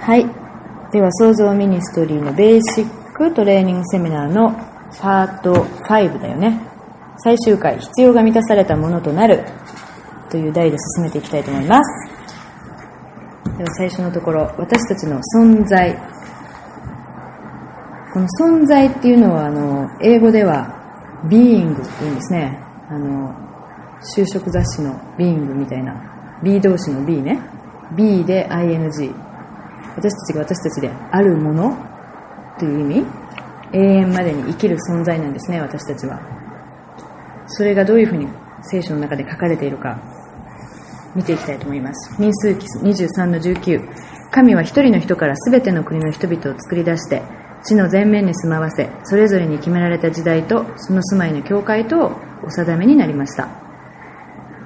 はい。では、創造ミニストリーのベーシックトレーニングセミナーのパート5だよね。最終回、必要が満たされたものとなるという題で進めていきたいと思います。では、最初のところ、私たちの存在。この存在っていうのは、あの、英語では、 being って言うんですね。あの、就職雑誌のビーイングみたいな、 be 動詞の be ね。B で ING。私たちが私たちであるものという意味永遠までに生きる存在なんですね私たちは。それがどういうふうに聖書の中で書かれているか見ていきたいと思います。民数記23の19神は一人の人から全ての国の人々を作り出して地の前面に住まわせそれぞれに決められた時代とその住まいの境界とお定めになりました。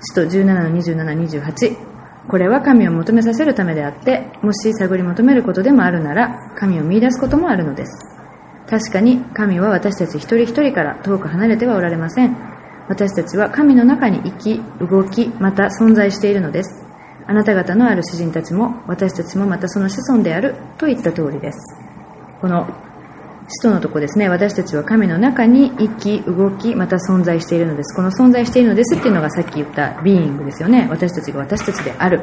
使徒17の2728これは神を求めさせるためであってもし探り求めることでもあるなら神を見出すこともあるのです。確かに神は私たち一人一人から遠く離れてはおられません。私たちは神の中に生き動きまた存在しているのです。あなた方のある詩人たちも私たちもまたその子孫であると言った通りです。この使徒のとこですね。私たちは神の中に生き動きまた存在しているのです。この存在しているのですっていうのがさっき言ったビーイングですよね。私たちが私たちである。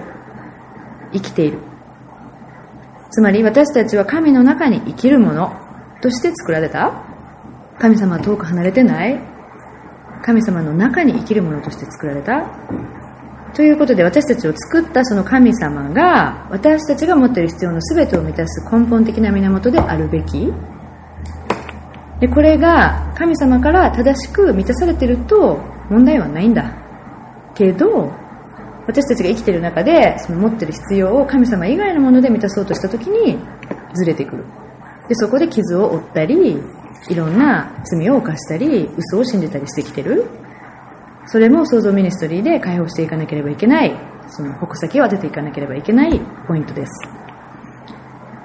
生きている。つまり私たちは神の中に生きるもの。として作られた。神様は遠く離れてない。神様の中に生きるものとして作られた。ということで私たちを作ったその神様が私たちが持っている必要の全てを満たす根本的な源であるべき。でこれが神様から正しく満たされてると問題はないんだ。けど私たちが生きてる中でその持ってる必要を神様以外のもので満たそうとした時にずれてくる。でそこで傷を負ったりいろんな罪を犯したり嘘を信じたりしてきてる。それも創造ミニストリーで解放していかなければいけない。その矛先を当てていかなければいけないポイントです。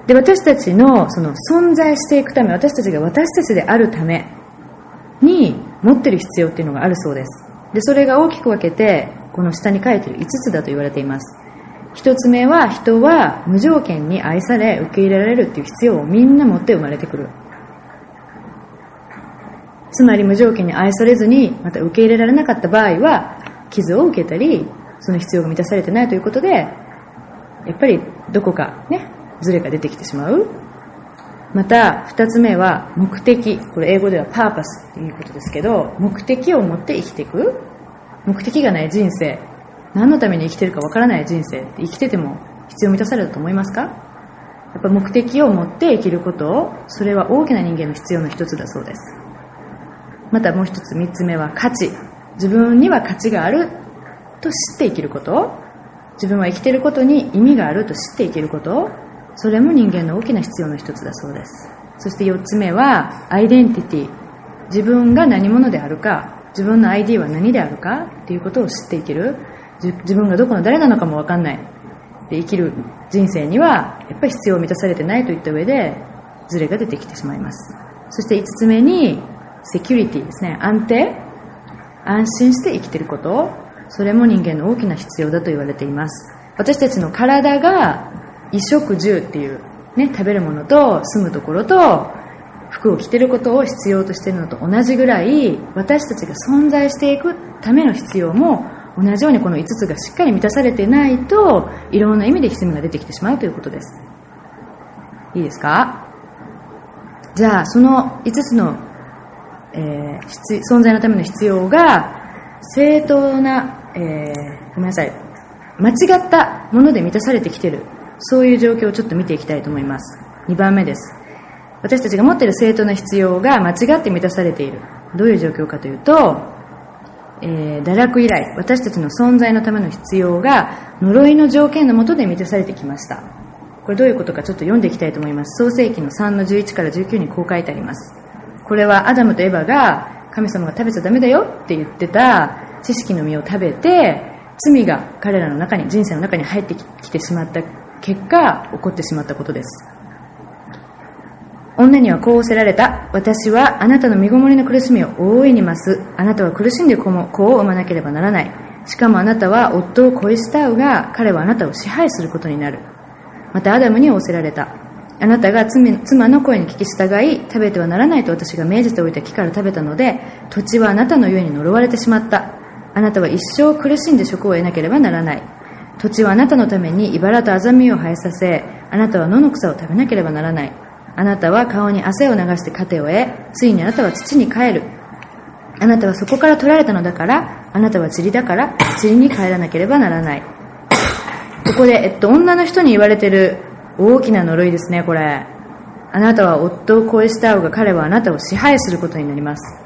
で私たちのその存在していくため私たちが私たちであるために持ってる必要っていうのがあるそうです。でそれが大きく分けてこの下に書いてる5つだと言われています。1つ目は人は無条件に愛され受け入れられるっていう必要をみんな持って生まれてくる。つまり無条件に愛されずにまた受け入れられなかった場合は傷を受けたりその必要が満たされてないということでやっぱりどこかねズレが出てきてしまう。また2つ目は目的。これ英語ではパーパス。っていうことですけど目的を持って生きていく。目的がない人生。何のために生きてるかわからない人生。って生きてても必要満たされたと思いますか？やっぱ目的を持って生きること。をそれは大きな人間の必要の一つだそうです。またもう一つ三つ目は価値。自分には価値がある。と知って生きること。自分は生きてることに意味がある。と知って生きること。それも人間の大きな必要の一つだそうです。そして4つ目はアイデンティティ。自分が何者であるか自分の ID は何であるかっていうことを知って生きる。自分がどこの誰なのかも分かんない。で生きる人生にはやっぱり必要を満たされてないといった上でズレが出てきてしまいます。そして5つ目にセキュリティ。ですね。安定。安心して生きてること。それも人間の大きな必要だと言われています。私たちの体が衣食住っていう、ね、食べるものと住むところと服を着てることを必要としてるのと同じぐらい私たちが存在していくための必要も同じようにこの5つがしっかり満たされてないといろんな意味で歪みが出てきてしまうということです。いいですか？じゃあその5つの、えー、存在のための必要が正当な、えー、ごめんなさい間違ったもので満たされてきてる。そういう状況をちょっと見ていきたいと思います。2番目です。私たちが持っている正当な必要が間違って満たされている。どういう状況かというと、えー、堕落以来私たちの存在のための必要が呪いの条件のもとで満たされてきました。これどういうことかちょっと読んでいきたいと思います。創世紀の3の11から19にこう書いてあります。これはアダムとエバが神様が食べちゃダメだよって言ってた知識の実を食べて罪が彼らの中に人生の中に入ってきてしまった結果起こってしまったことです。女にはこうおせられた。私はあなたの身ごもりの苦しみを大いに増す。あなたは苦しんで子も子を産まなければならない。しかもあなたは夫を恋したうが彼はあなたを支配することになる。またアダムに仰せられた。あなたが妻の声に聞き従い食べてはならないと私が命じておいた木から食べたので土地はあなたのゆえに呪われてしまった。あなたは一生苦しんで職を得なければならない。土地はあなたのために茨とアザミを生えさせあなたは野の草を食べなければならない。あなたは顔に汗を流して糧を得ついにあなたは土に帰る。あなたはそこから取られたのだからあなたは塵だから塵に帰らなければならない。ここで、えっと、女の人に言われてる大きな呪いですねこれ。あなたは夫を恋した方が彼はあなたを支配することになります。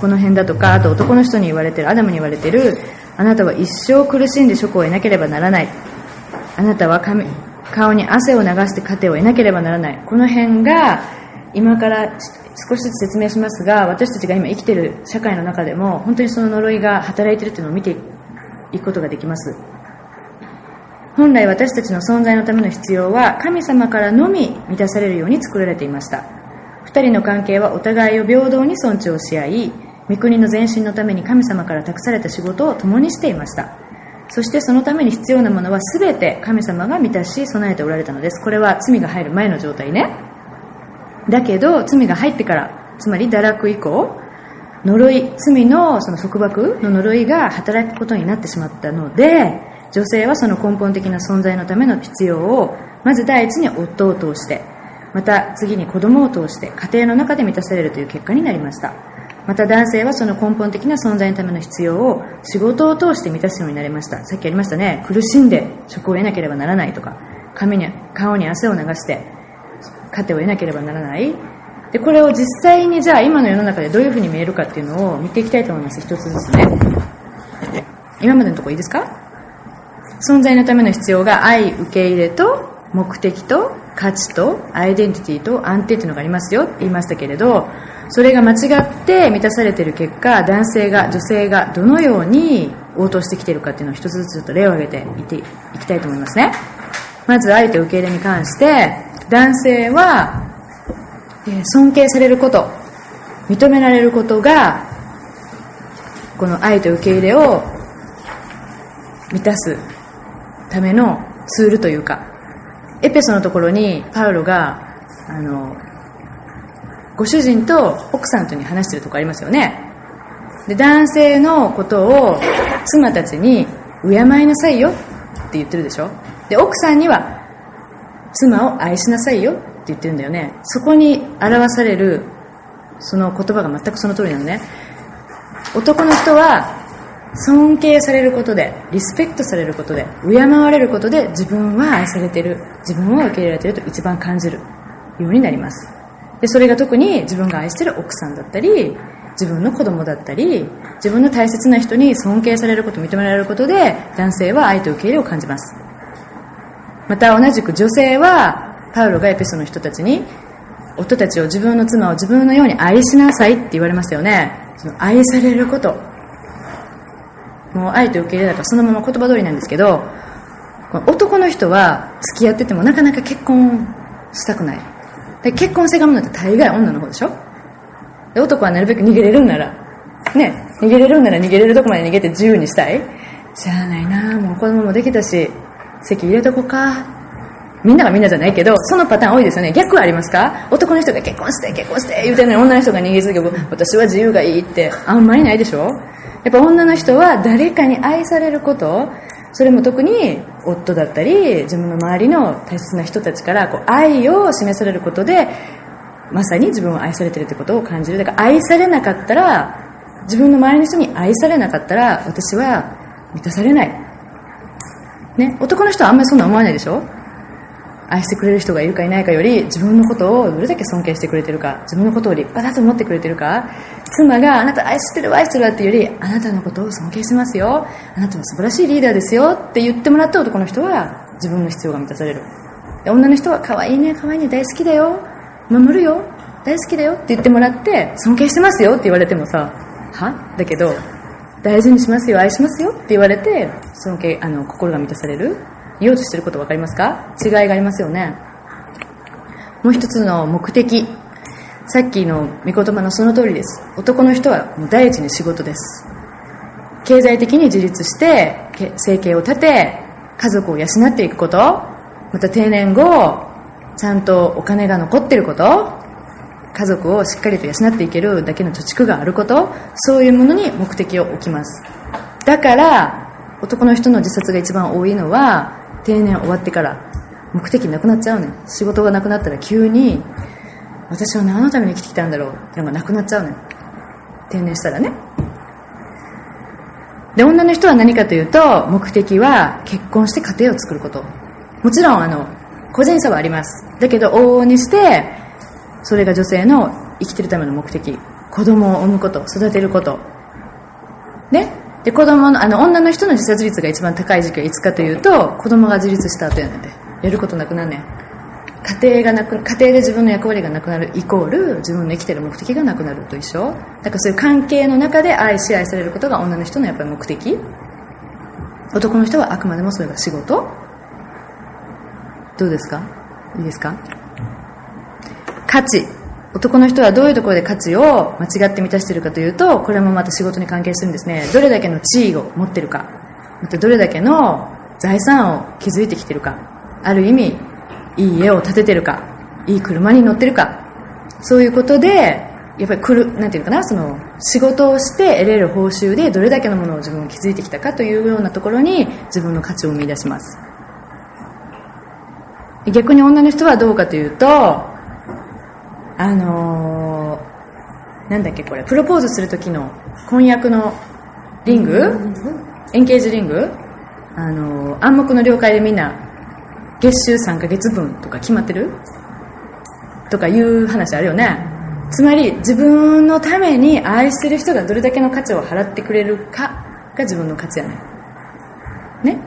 この辺だとかあと男の人に言われてるアダムに言われてるあなたは一生苦しんで職を得なければならない。あなたは顔に汗を流して糧を得なければならない。この辺が今から少しずつ説明しますが私たちが今生きている社会の中でも本当にその呪いが働いているというのを見ていくことができます。本来私たちの存在のための必要は神様からのみ満たされるように作られていました。2人の関係はお互いを平等に尊重し合い御国の前進のために神様から託された仕事を共にしていました。そしてそのために必要なものは全て神様が満たし備えておられたのです。これは罪が入る前の状態ね。だけど罪が入ってからつまり堕落以降呪い罪のその束縛の呪いが働くことになってしまったので女性はその根本的な存在のための必要をまず第一に夫を通してまた次に子供を通して家庭の中で満たされるという結果になりました。また男性はその根本的な存在のための必要を仕事を通して満たすようになりました。さっきありましたね。苦しんで職を得なければならないとか。髪に顔に汗を流して糧を得なければならない。でこれを実際にじゃあ今の世の中でどういうふうに見えるかっていうのを見ていきたいと思います。一つずつね。今までのとこいいですか？存在のための必要が愛受け入れと目的と価値とアイデンティティと安定っていうのがありますよって言いましたけれどそれが間違って満たされている結果男性が女性がどのように応答してきているかっていうのを一つずつちょっと例を挙げていっていきたいと思いますね。まず愛と受け入れに関して男性は尊敬されること認められることがこの愛と受け入れを満たすためのツールというかエペソのところにパウロがあのご主人と奥さんとに話してるとこありますよね。で男性のことを妻たちに敬いなさいよって言ってるでしょ。で奥さんには妻を愛しなさいよって言ってるんだよね。そこに表されるその言葉が全くその通りなのね。男の人は尊敬されることでリスペクトされることで敬われることで自分は愛されてる。自分を受け入れられてると一番感じるようになります。でそれが特に自分が愛してる奥さんだったり自分の子供だったり自分の大切な人に尊敬されること認められることで男性は愛と受け入れを感じます。また同じく女性はパウロがエペソの人たちに夫たちを自分の妻を自分のように愛しなさいって言われましたよね。その愛されること。もう愛と受け入れだからそのまま言葉通りなんですけど男の人は付き合っててもなかなか結婚したくない。で結婚してがむのって大概女の方でしょ？で男はなるべく逃げれるんならね逃げれるんなら逃げれるとこまで逃げて自由にしたい？しゃあないなもう子供もできたし席入れとこか。みんながみんなじゃないけどそのパターン多いですよね。逆はありますか？男の人が結婚して結婚して言うてるのに女の人が逃げ続け私は自由がいいってあんまりないでしょ？やっぱ女の人は誰かに愛されることそれも特に夫だったり自分の周りの大切な人たちからこう愛を示されることでまさに自分を愛されてるってことを感じる。だから愛されなかったら自分の周りの人に愛されなかったら私は満たされない、ね、男の人はあんまりそんな思わないでしょ？愛してくれる人がいるかいないかより自分のことをどれだけ尊敬してくれてるか自分のことを立派だと思ってくれてるか。妻があなた愛してる愛してるわっていうよりあなたのことを尊敬しますよ。あなたは素晴らしいリーダーですよ。って言ってもらった男の人は自分の必要が満たされる。女の人は可愛いね可愛いね大好きだよ。守るよ。大好きだよ。って言ってもらって尊敬してますよ。って言われてもさは？だけど大事にしますよ。愛しますよ。って言われて尊敬あの心が満たされる。言おうとしてること分かりますか？違いがありますよね。もう一つの目的。さっきの御言葉のその通りです。男の人は第一に仕事です。経済的に自立して生計を立て家族を養っていくこと。また定年後ちゃんとお金が残ってること。家族をしっかりと養っていけるだけの貯蓄があること。そういうものに目的を置きます。だから男の人の自殺が一番多いのは定年終わってから目的なくなっちゃうねん。仕事がなくなったら急に私は何のために生きてきたんだろう。ってのがなくなっちゃうねん。定年したらね。で女の人は何かというと目的は結婚して家庭を作ること。もちろんあの個人差はあります。だけど往々にしてそれが女性の生きてるための目的。子供を産むこと育てること。ね。で子供のあの女の人の自殺率が一番高い時期はいつかというと子供が自立した後やねんでやることなくなんねん。家庭がなく家庭で自分の役割がなくなるイコール自分の生きてる目的がなくなると一緒。だからそういう関係の中で愛し愛されることが女の人のやっぱり目的。男の人はあくまでもそれが仕事。どうですか？いいですか？価値。男の人はどういうところで価値を間違って満たしているかというとこれもまた仕事に関係するんですね。どれだけの地位を持ってるか。またどれだけの財産を築いてきてるか。ある意味いい家を建ててるか。いい車に乗ってるか。そういうことでやっぱり来るなんていうかなその仕事をして得れる報酬でどれだけのものを自分が築いてきたかというようなところに自分の価値を見出します。逆に女の人はどうかというとあのー、なんだっけこれ。プロポーズする時の婚約のリング？エンゲージリング？あのー、暗黙の了解でみんな月収3ヶ月分とか決まってる？とかいう話あるよね。つまり自分のために愛してる人がどれだけの価値を払ってくれるかが自分の価値やねね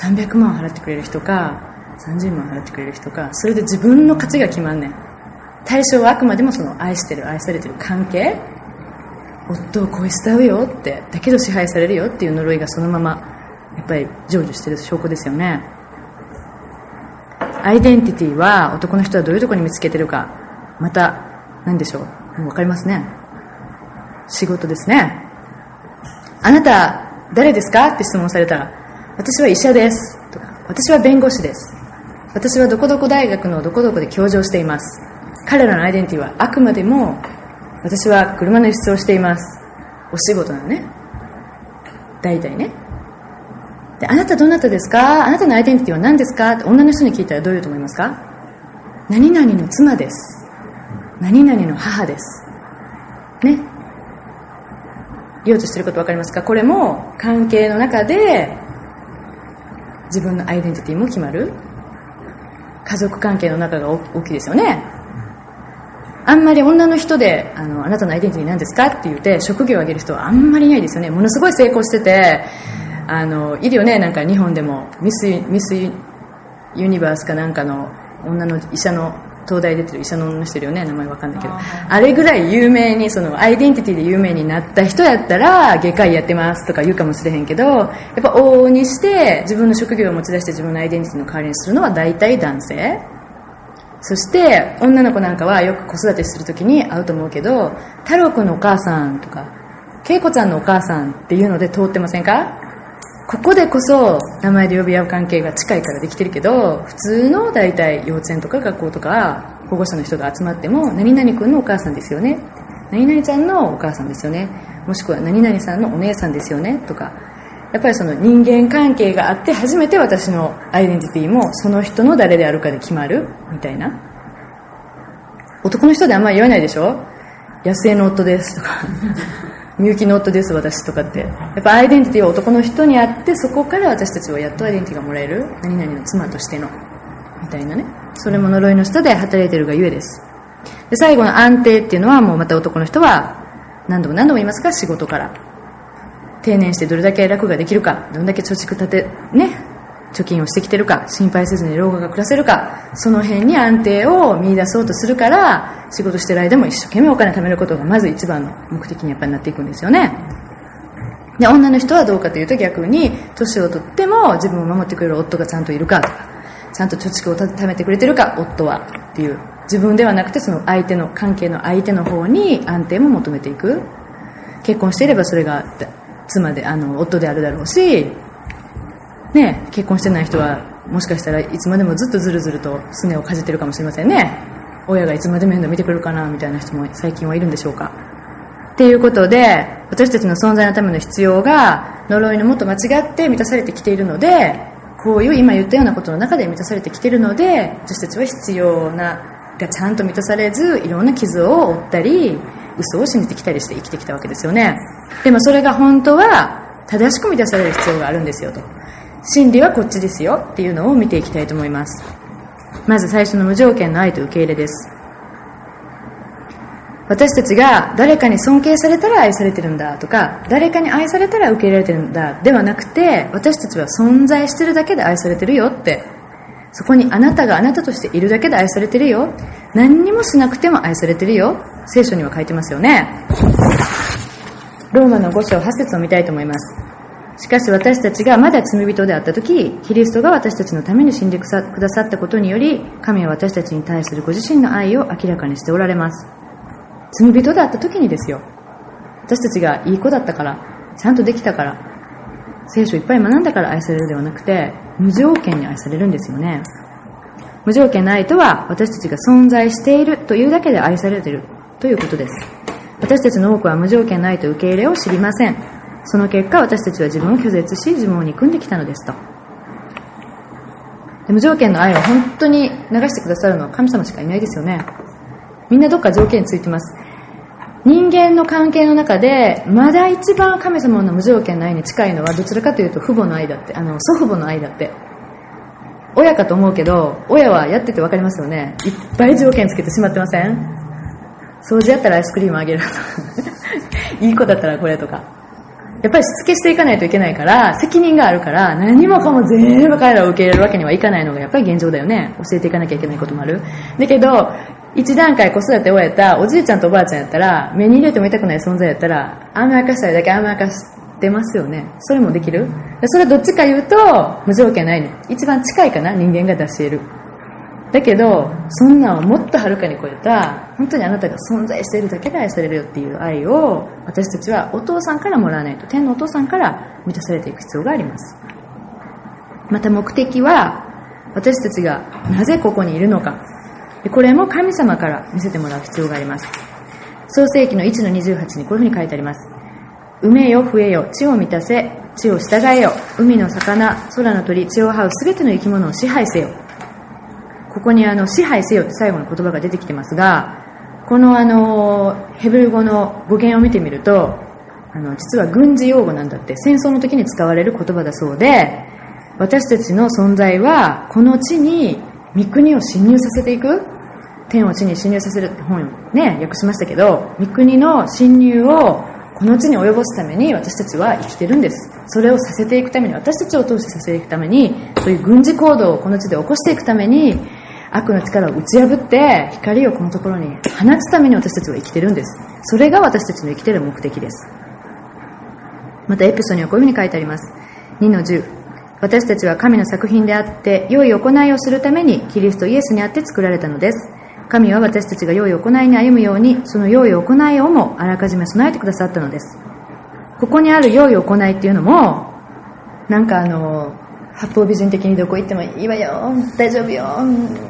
？300万払ってくれる人か30万払ってくれる人かそれで自分の価値が決まんねん対象はあくまでもその愛してる愛されてる関係夫を恋したうよってだけど支配されるよっていう呪いがそのままやっぱり成就してる証拠ですよね。アイデンティティは男の人はどういうとこに見つけてるかまた何でしょう？もう分かりますね。仕事ですね。あなた誰ですか？って質問されたら私は医者ですとか私は弁護士です。私はどこどこ大学のどこどこで教授をしています。彼らのアイデンティティはあくまでも私は車の輸出をしています。お仕事なのね。大体ね。であなたどなたですか？あなたのアイデンティティは何ですか？って女の人に聞いたらどう言うと思いますか？何々の妻です。何々の母です。ね。言おうとしてること分かりますか？これも関係の中で自分のアイデンティティも決まる。家族関係の中が大きいですよね。あんまり女の人であのあなたのアイデンティティ何ですかって言って職業を挙げる人はあんまりいないですよね。ものすごい成功しててあのいるよね。なんか日本でもミスミスユニバースかなんかの女の医者の東大出てる医者の女の人いるよね。名前わかんないけど。あれぐらい有名にそのアイデンティティで有名になった人やったら外科医やってますとか言うかもしれへんけどやっぱ往々にして自分の職業を持ち出して自分のアイデンティティの代わりにするのは大体男性そして女の子なんかはよく子育てするときに会うと思うけど太郎君のお母さんとか恵子ちゃんのお母さんっていうので通ってませんか？ここでこそ名前で呼び合う関係が近いからできてるけど普通の大体幼稚園とか学校とか保護者の人が集まっても何々君のお母さんですよね。何々ちゃんのお母さんですよね。もしくは何々さんのお姉さんですよね。とかやっぱりその人間関係があって初めて私のアイデンティティもその人の誰であるかで決まるみたいな。男の人であんまり言わないでしょ？野生の夫ですとか。みゆきの夫です私とかって。やっぱアイデンティティは男の人にあってそこから私たちはやっとアイデンティティがもらえる。何々の妻としての。みたいなね。それも呪いの下で働いてるがゆえです。で最後の安定っていうのはもうまた男の人は何度も何度も言いますが仕事から。定年してどれだけ楽ができるかどれだけ貯蓄立てね貯金をしてきてるか心配せずに老後が暮らせるかその辺に安定を見出そうとするから仕事してる間も一生懸命お金貯めることがまず一番の目的にやっぱりなっていくんですよね。で女の人はどうかというと逆に年を取っても自分を守ってくれる夫がちゃんといるかとかちゃんと貯蓄を貯めてくれてるか夫はっていう自分ではなくてその相手の関係の相手の方に安定も求めていく。結婚していればそれが妻であの夫であるだろうしね、結婚してない人はもしかしたらいつまでもずっとずるずるとすねをかじってるかもしれませんね。親がいつまで面倒見てくるかなみたいな人も最近はいるんでしょうか。っていうことで私たちの存在のための必要が呪いのもっと間違って満たされてきているのでこういう今言ったようなことの中で満たされてきているので私たちは必要ながちゃんと満たされずいろんな傷を負ったり嘘を信じてきたりして生きてきたわけですよね。でもそれが本当は正しく満たされる必要があるんですよと。真理はこっちですよっていうのを見ていきたいと思います。まず最初の無条件の愛と受け入れです。私たちが誰かに尊敬されたら愛されてるんだとか誰かに愛されたら受け入れられてるんだではなくて私たちは存在してるだけで愛されてるよってそこにあなたがあなたとしているだけで愛されてるよ何にもしなくても愛されてるよ。聖書には書いてますよね。ローマの5章8節を見たいと思います。しかし私たちがまだ罪人であった時キリストが私たちのために死んでくださったことにより神は私たちに対するご自身の愛を明らかにしておられます。罪人であった時にですよ。私たちがいい子だったからちゃんとできたから聖書いっぱい学んだから愛されるではなくて無条件に愛されるんですよね。無条件の愛とは私たちが存在しているというだけで愛されているということです。私たちの多くは無条件の愛と受け入れを知りません。その結果私たちは自分を拒絶し自分を憎んできたのですと。無条件の愛を本当に流してくださるのは神様しかいないですよね。みんなどっか条件ついてます。人間の関係の中でまだ一番神様の無条件の愛に近いのはどちらかというと父母の愛だってあの祖父母の愛だって。親かと思うけど親はやってて分かりますよね。いっぱい条件つけてしまってません？掃除やったらアイスクリームあげるとか。いい子だったらこれとか。やっぱりしつけしていかないといけないから責任があるから何もかも全部彼らを受け入れるわけにはいかないのがやっぱり現状だよね。教えていかなきゃいけないこともある。だけど一段階子育て終えたおじいちゃんとおばあちゃんやったら目に入れても痛くない存在やったら甘やかしたいだけ甘やかして出ますよね。それもできる？それはどっちか言うと無条件ないね一番近いかな人間が出し得る。だけどそんなんをもっとはるかに超えた本当にあなたが存在しているだけで愛されるよっていう愛を私たちはお父さんからもらわないと。天のお父さんから満たされていく必要があります。また目的は私たちがなぜここにいるのか。これも神様から見せてもらう必要があります。創世紀の1の28にこういうふうに書いてあります。埋めよ増えよ地を満たせ地を従えよ海の魚空の鳥地を這う全ての生き物を支配せよ。ここにあの支配せよって最後の言葉が出てきてますがこのあのヘブル語の語源を見てみるとあの実は軍事用語なんだって戦争の時に使われる言葉だそうで私たちの存在はこの地に御国を侵入させていく天を地に侵入させるって本ね訳しましたけど御国の侵入をこの地に及ぼすために私たちは生きてるんです。それをさせていくために私たちを通してさせていくためにそういう軍事行動をこの地で起こしていくために悪の力を打ち破って光をこのところに放つために私たちは生きてるんです。それが私たちの生きてる目的です。またエピソードにはこういうふうに書いてあります。2の10私たちは神の作品であって良い行いをするためにキリストイエスにあって作られたのです。神は私たちが良い行いに歩むようにその良い行いをもあらかじめ備えてくださったのです。ここにある良い行いっていうのもなんかあの八方美人的にどこ行ってもいいわよ大丈夫よ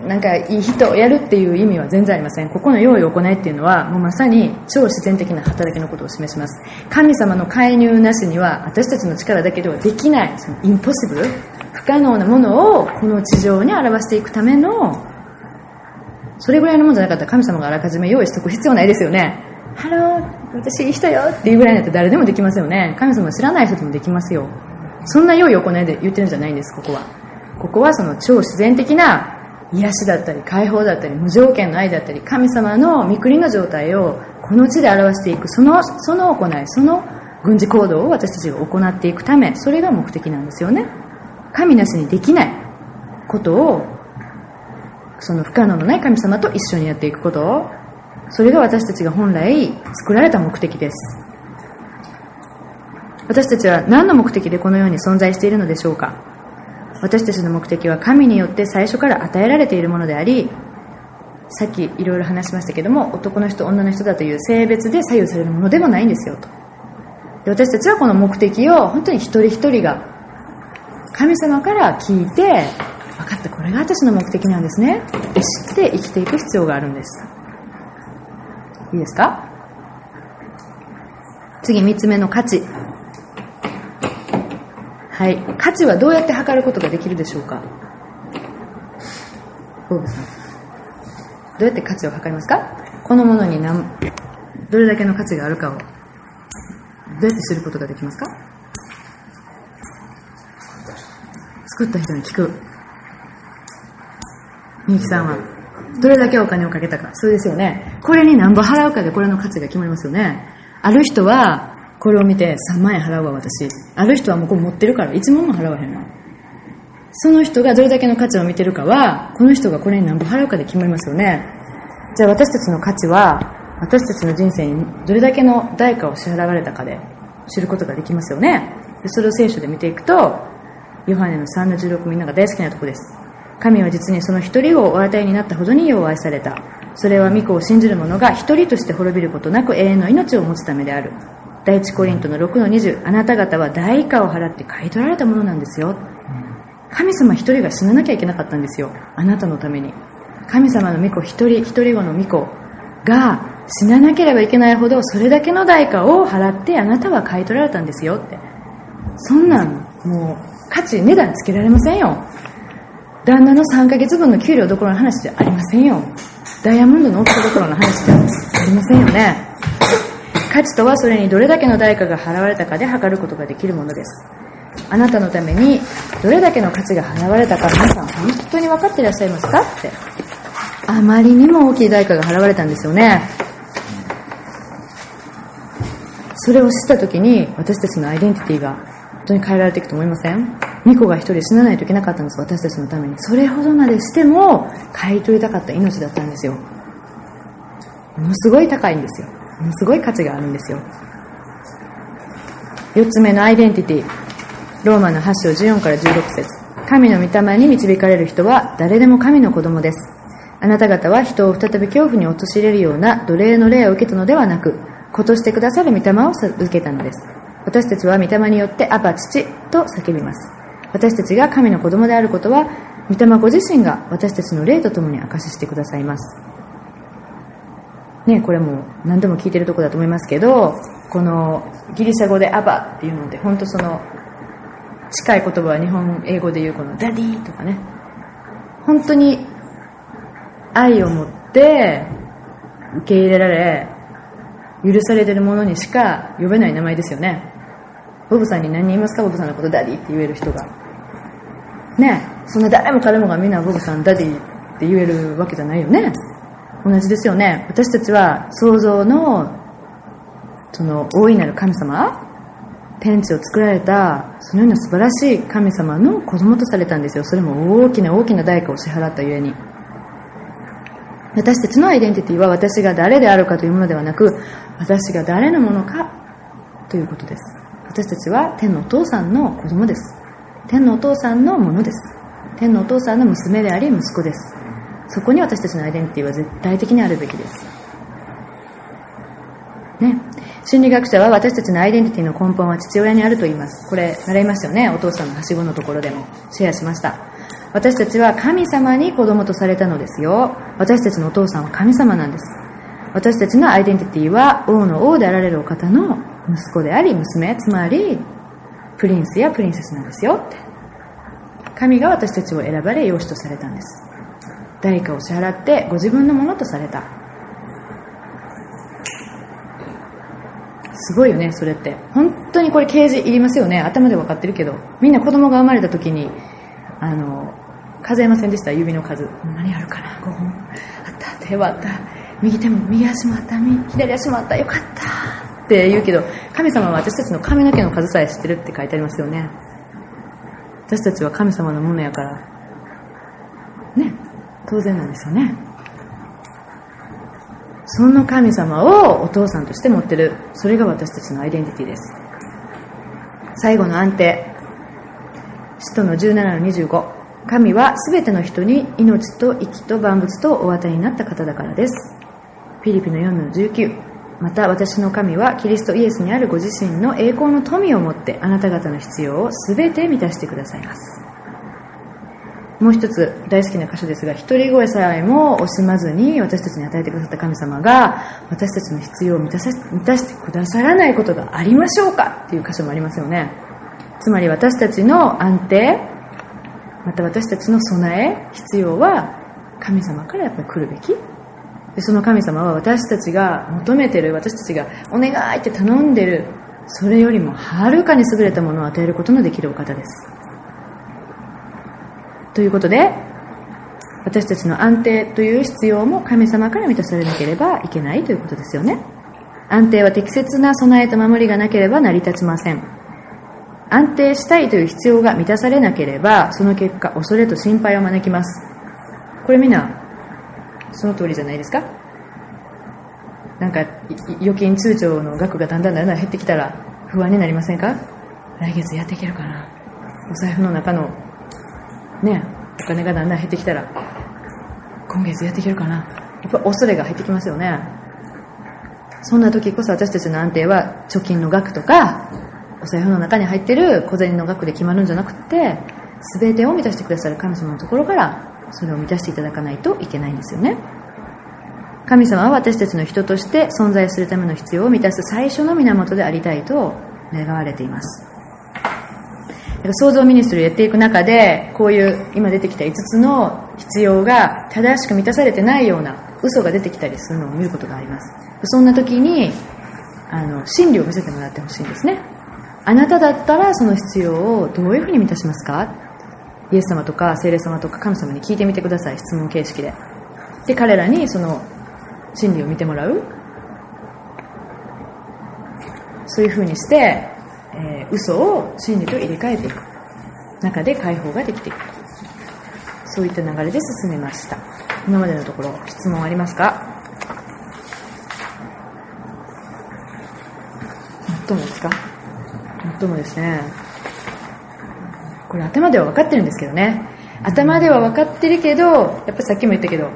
なんかいい人をやるっていう意味は全然ありません。ここの良い行いっていうのはもうまさに超自然的な働きのことを示します。神様の介入なしには私たちの力だけではできないその impossible 不可能なものをこの地上に表していくためのそれぐらいのものじゃなかったら神様があらかじめ用意しておく必要ないですよね。ハロー私いい人よっていうぐらいだったら誰でもできますよね。神様知らない人でもできますよ。そんな良い行いで言ってるんじゃないんですここは。ここはその超自然的な癒しだったり解放だったり無条件の愛だったり神様の御国の状態をこの地で表していくそのその行いその軍事行動を私たちが行っていくためそれが目的なんですよね。神なしにできないことをその不可能のない神様と一緒にやっていくこと。それが私たちが本来作られた目的です。私たちは何の目的でこのように存在しているのでしょうか。私たちの目的は神によって最初から与えられているものでありさっきいろいろ話しましたけども男の人女の人だという性別で左右されるものでもないんですよと。で私たちはこの目的を本当に一人一人が神様から聞いてかったこれが私の目的なんですね。って知って生きていく必要があるんです。いいですか？次3つ目の価値。はい。価値はどうやって測ることができるでしょうか？どうやって価値を測りますか？このものに何どれだけの価値があるかを。どうやって知ることができますか？作った人に聞く。みゆきさんは？どれだけお金をかけたか。そうですよね。これに何ぼ払うかでこれの価値が決まりますよね。ある人はこれを見て3万円払うわ私。ある人はもうこれ持ってるから1万も払わへんわその人がどれだけの価値を見てるかはこの人がこれに何ぼ払うかで決まりますよね。じゃあ私たちの価値は私たちの人生にどれだけの代価を支払われたかで知ることができますよね。それを聖書で見ていくとヨハネの3の16みんなが大好きなとこです。神は実にその一人をお与えになったほどによう愛された。それは御子を信じる者が一人として滅びることなく永遠の命を持つためである。第一コリントの6の20あなた方は代価を払って買い取られたものなんですよ。神様一人が死ななきゃいけなかったんですよ。あなたのために。神様の御子一人一人子の御子が死ななければいけないほどそれだけの代価を払ってあなたは買い取られたんですよって。そんなんもう価値値段つけられませんよ。旦那の3ヶ月分の給料どころの話じゃありませんよ。ダイヤモンドの大きさどころの話じゃありませんよね。価値とはそれにどれだけの代価が払われたかで測ることができるものです。あなたのためにどれだけの価値が払われたか皆さん本当に分かっていらっしゃいますか？って。あまりにも大きい代価が払われたんですよね。それを知った時に私たちのアイデンティティが本当に変えられていくと思いません？巫女が一人死なないといけなかったんです私たちのために。それほどまでしても買い取りたかった命だったんですよ。ものすごい高いんですよ。ものすごい価値があるんですよ。4つ目のアイデンティティ。ローマの8章14から16節。神の御霊に導かれる人は誰でも神の子供です。あなた方は人を再び恐怖に陥れるような奴隷の霊を受けたのではなく子としてくださる御霊を受けたのです。私たちは御霊によってアバ父と叫びます。私たちが神の子供であることは御霊ご自身が私たちの霊とともに証ししてくださいます。ねこれも何度も聞いてるとこだと思いますけどこのギリシャ語でアバっていうので本当その近い言葉は日本英語で言うこの daddy とかね。本当に愛を持って受け入れられ許されてるものにしか呼べない名前ですよね。ボブさんに何人いますか？ボブさんのことダディって言える人が。ねそんな誰も彼もがみんなボブさんダディって言えるわけじゃないよね。同じですよね。私たちは創造のその大いなる神様天地を作られたそのような素晴らしい神様の子供とされたんですよ。それも大きな大きな代価を支払ったゆえに。私たちのアイデンティティは私が誰であるかというものではなく私が誰のものかということです。私たちは天のお父さんの子供です。天のお父さんのものです。天のお父さんの娘であり息子です。そこに私たちのアイデンティティは絶対的にあるべきです。ね。心理学者は私たちのアイデンティティの根本は父親にあると言います。これ習いましたよね。お父さんのはしごのところでも。シェアしました。私たちは神様に子供とされたのですよ。私たちのお父さんは神様なんです。私たちのアイデンティティは王の王であられるお方の息子であり娘。つまりプリンスやプリンセスなんですよ。って神が私たちを選ばれ養子とされたんです。代価を支払ってご自分のものとされた。すごいよねそれって。本当にこれ啓示いりますよね。頭で分かってるけど。みんな子供が生まれた時にあの数えませんでした？指の数。何あるかな。5本。あった。手はあった。右手も右足もあった。左足もあった。よかった。って言うけど神様は私たちの髪の毛の数さえ知ってるって書いてありますよね。私たちは神様のものやから。ね。当然なんですよね。その神様をお父さんとして持ってる。それが私たちのアイデンティティです。最後の安定。使徒の17の25神は全ての人に命と息と万物とお与えになった方だからです。フィリピの4の19また私の神はキリストイエスにあるご自身の栄光の富をもってあなた方の必要を全て満たしてくださいます。もう一つ大好きな箇所ですが一人声さえも惜しまずに私たちに与えてくださった神様が私たちの必要を満たさ満たしてくださらないことがありましょうか？っていう箇所もありますよね。つまり私たちの安定また私たちの備え必要は神様からやっぱり来るべきでその神様は私たちが求めてる私たちがお願いって頼んでる。それよりもはるかに優れたものを与えることのできるお方です。ということで私たちの安定という必要も神様から満たされなければいけないということですよね。安定は適切な備えと守りがなければ成り立ちません。安定したいという必要が満たされなければその結果恐れと心配を招きます。これみんなその通りじゃないですか？なんか預金通帳の額がだんだんだんだん減ってきたら不安になりませんか？来月やっていけるかな。お財布の中のねお金がだんだん減ってきたら今月やっていけるかな。やっぱ恐れが入ってきますよね。そんな時こそ私たちの安定は貯金の額とかお財布の中に入ってる小銭の額で決まるんじゃなくて全てを満たしてくださる神様のところからそれを満たしていただかないといけないんですよね。神様は私たちの人として存在するための必要を満たす最初の源でありたいと願われています。創造ミニストリーをやっていく中でこういう今出てきた5つの必要が正しく満たされてないような嘘が出てきたりするのを見ることがあります。そんな時にあの真理を見せてもらってほしいんですね。あなただったらその必要をどういうふうに満たしますか？イエス様とか聖霊様とか神様に聞いてみてください。質問形式で。で彼らにその真理を見てもらう。そういうふうにして、えー、嘘を真理と入れ替えていく。中で解放ができていく。そういった流れで進めました。今までのところ質問ありますか？最もですか？最もですね。これ頭では分かってるんですけどね。頭では分かってるけどやっぱさっきも言ったけど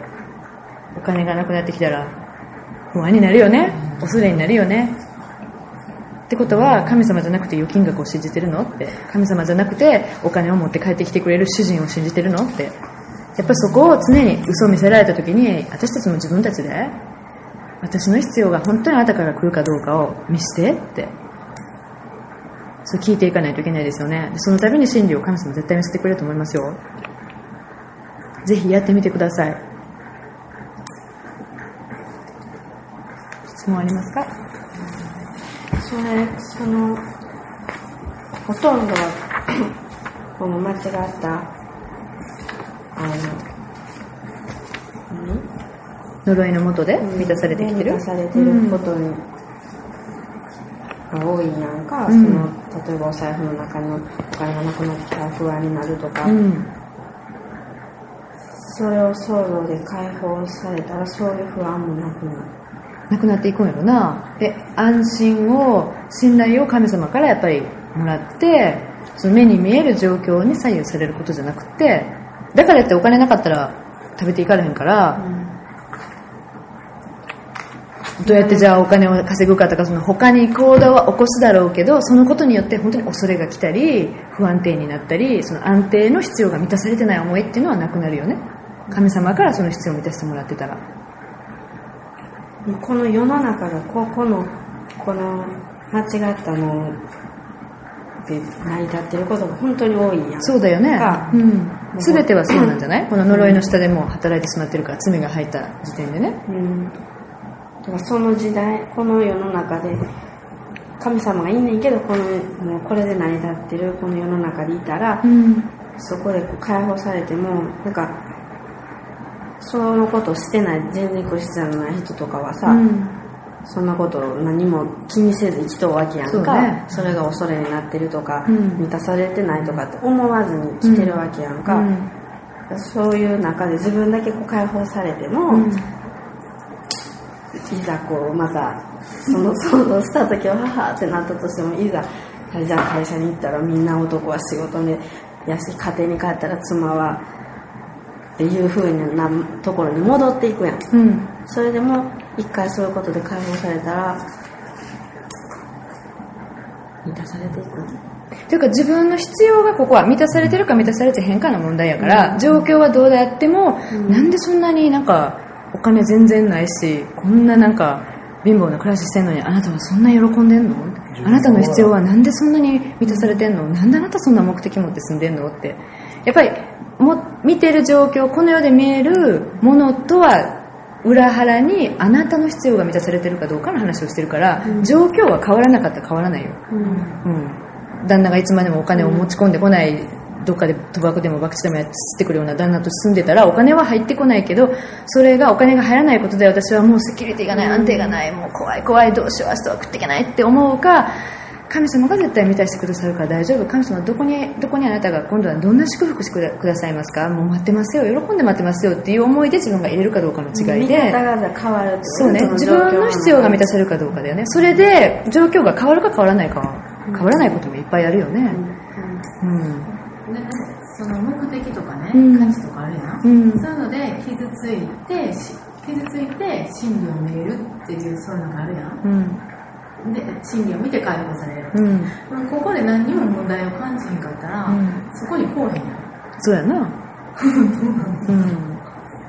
お金がなくなってきたら不安になるよね。恐れになるよね。ってことは神様じゃなくて預金額を信じてるのって。神様じゃなくてお金を持って帰ってきてくれる主人を信じてるのって。やっぱそこを常に嘘を見せられた時に私たちも自分たちで私の必要が本当にあなたから来るかどうかを見せてって。そう聞いていかないといけないですよね。その度に真理を神様絶対見せてくれると思いますよ。ぜひやってみてください。質問ありますか？それそのほとんどは この間違ったあの呪いのもとで満たされてきてる、満たされてることに、が多いやんか、うん、その例えばお財布の中のお金がなくなってきたら不安になるとか、うん、それを想像で解放されたらそういう不安もなくなる。なくなっていくんやろな。で安心を信頼を神様からやっぱりもらってその目に見える状況に左右されることじゃなくてだからってお金なかったら食べていかれへんから、うんどうやってじゃあお金を稼ぐかとかその他に行動は起こすだろうけどそのことによって本当に恐れが来たり不安定になったりその安定の必要が満たされてない思いっていうのはなくなるよね。神様からその必要を満たしてもらってたら。この世の中がここのこの間違ったので成り立ってることが本当に多いやん。そうだよね、うん、全てはそうなんじゃない？この呪いの下でも働いてしまってるから罪が入った時点でね、うんその時代この世の中で神様がいいねんけどこのもうこれで成り立ってるこの世の中でいたら、うん、そこでこう解放されてもなんかそのことをしてない全然クリスチャンのない人とかはさ、うん、そんなこと何も気にせず生きとうわけやんか。そ、ね,、れが恐れになってるとか、うん、満たされてないとかって思わずに来てるわけやんか、そういう中で自分だけこう解放されても、いざこうまたその想像した時ははってなったとしてもいざじゃあ会社に行ったらみんな男は仕事でやし家庭に帰ったら妻はっていうふうなところに戻っていくやん、うん、それでも一回そういうことで解放されたら満たされていく。というか自分の必要がここは満たされてるか満たされてへんかの問題やから、状況はどうであっても、なんでそんなになんかお金全然ないしこんななんか貧乏な暮らししてんのにあなたはそんな喜んでんの？あなたの必要はなんでそんなに満たされてんの？なんであなたそんな目的持って住んでんの？って。やっぱりも見てる状況この世で見えるものとは裏腹にあなたの必要が満たされてるかどうかの話をしてるから、うん、状況は変わらなかったら変わらないよ、うん、うん、旦那がいつまでもお金を持ち込んでこないどっかで賭博でも博打でもやってくるような旦那と住んでたらお金は入ってこないけどそれがお金が入らないことで私はもうセキュリティがない安定がないもう怖い怖いどうしよう明日は食っていけないって思うか神様が絶対満たしてくださるから大丈夫。神様どこにどこにあなたが今度はどんな祝福してくださいますか？もう待ってますよ。喜んで待ってますよっていう思いで自分が入れるかどうかの違いで。そうね。自分の必要が満たせるかどうかだよねそれで状況が変わるか変わらないか変わらないこともいっぱいあるよね。うん、うんその目的とかね、うん、価値とかあるやん、うん、そういうので傷ついて傷ついて真理を見えるっていうそういうのがあるやん、うん、で真理を見て解放される、うん、ここで何にも問題を感じへんかったら、そこにこうへんやん。そうやな。うん。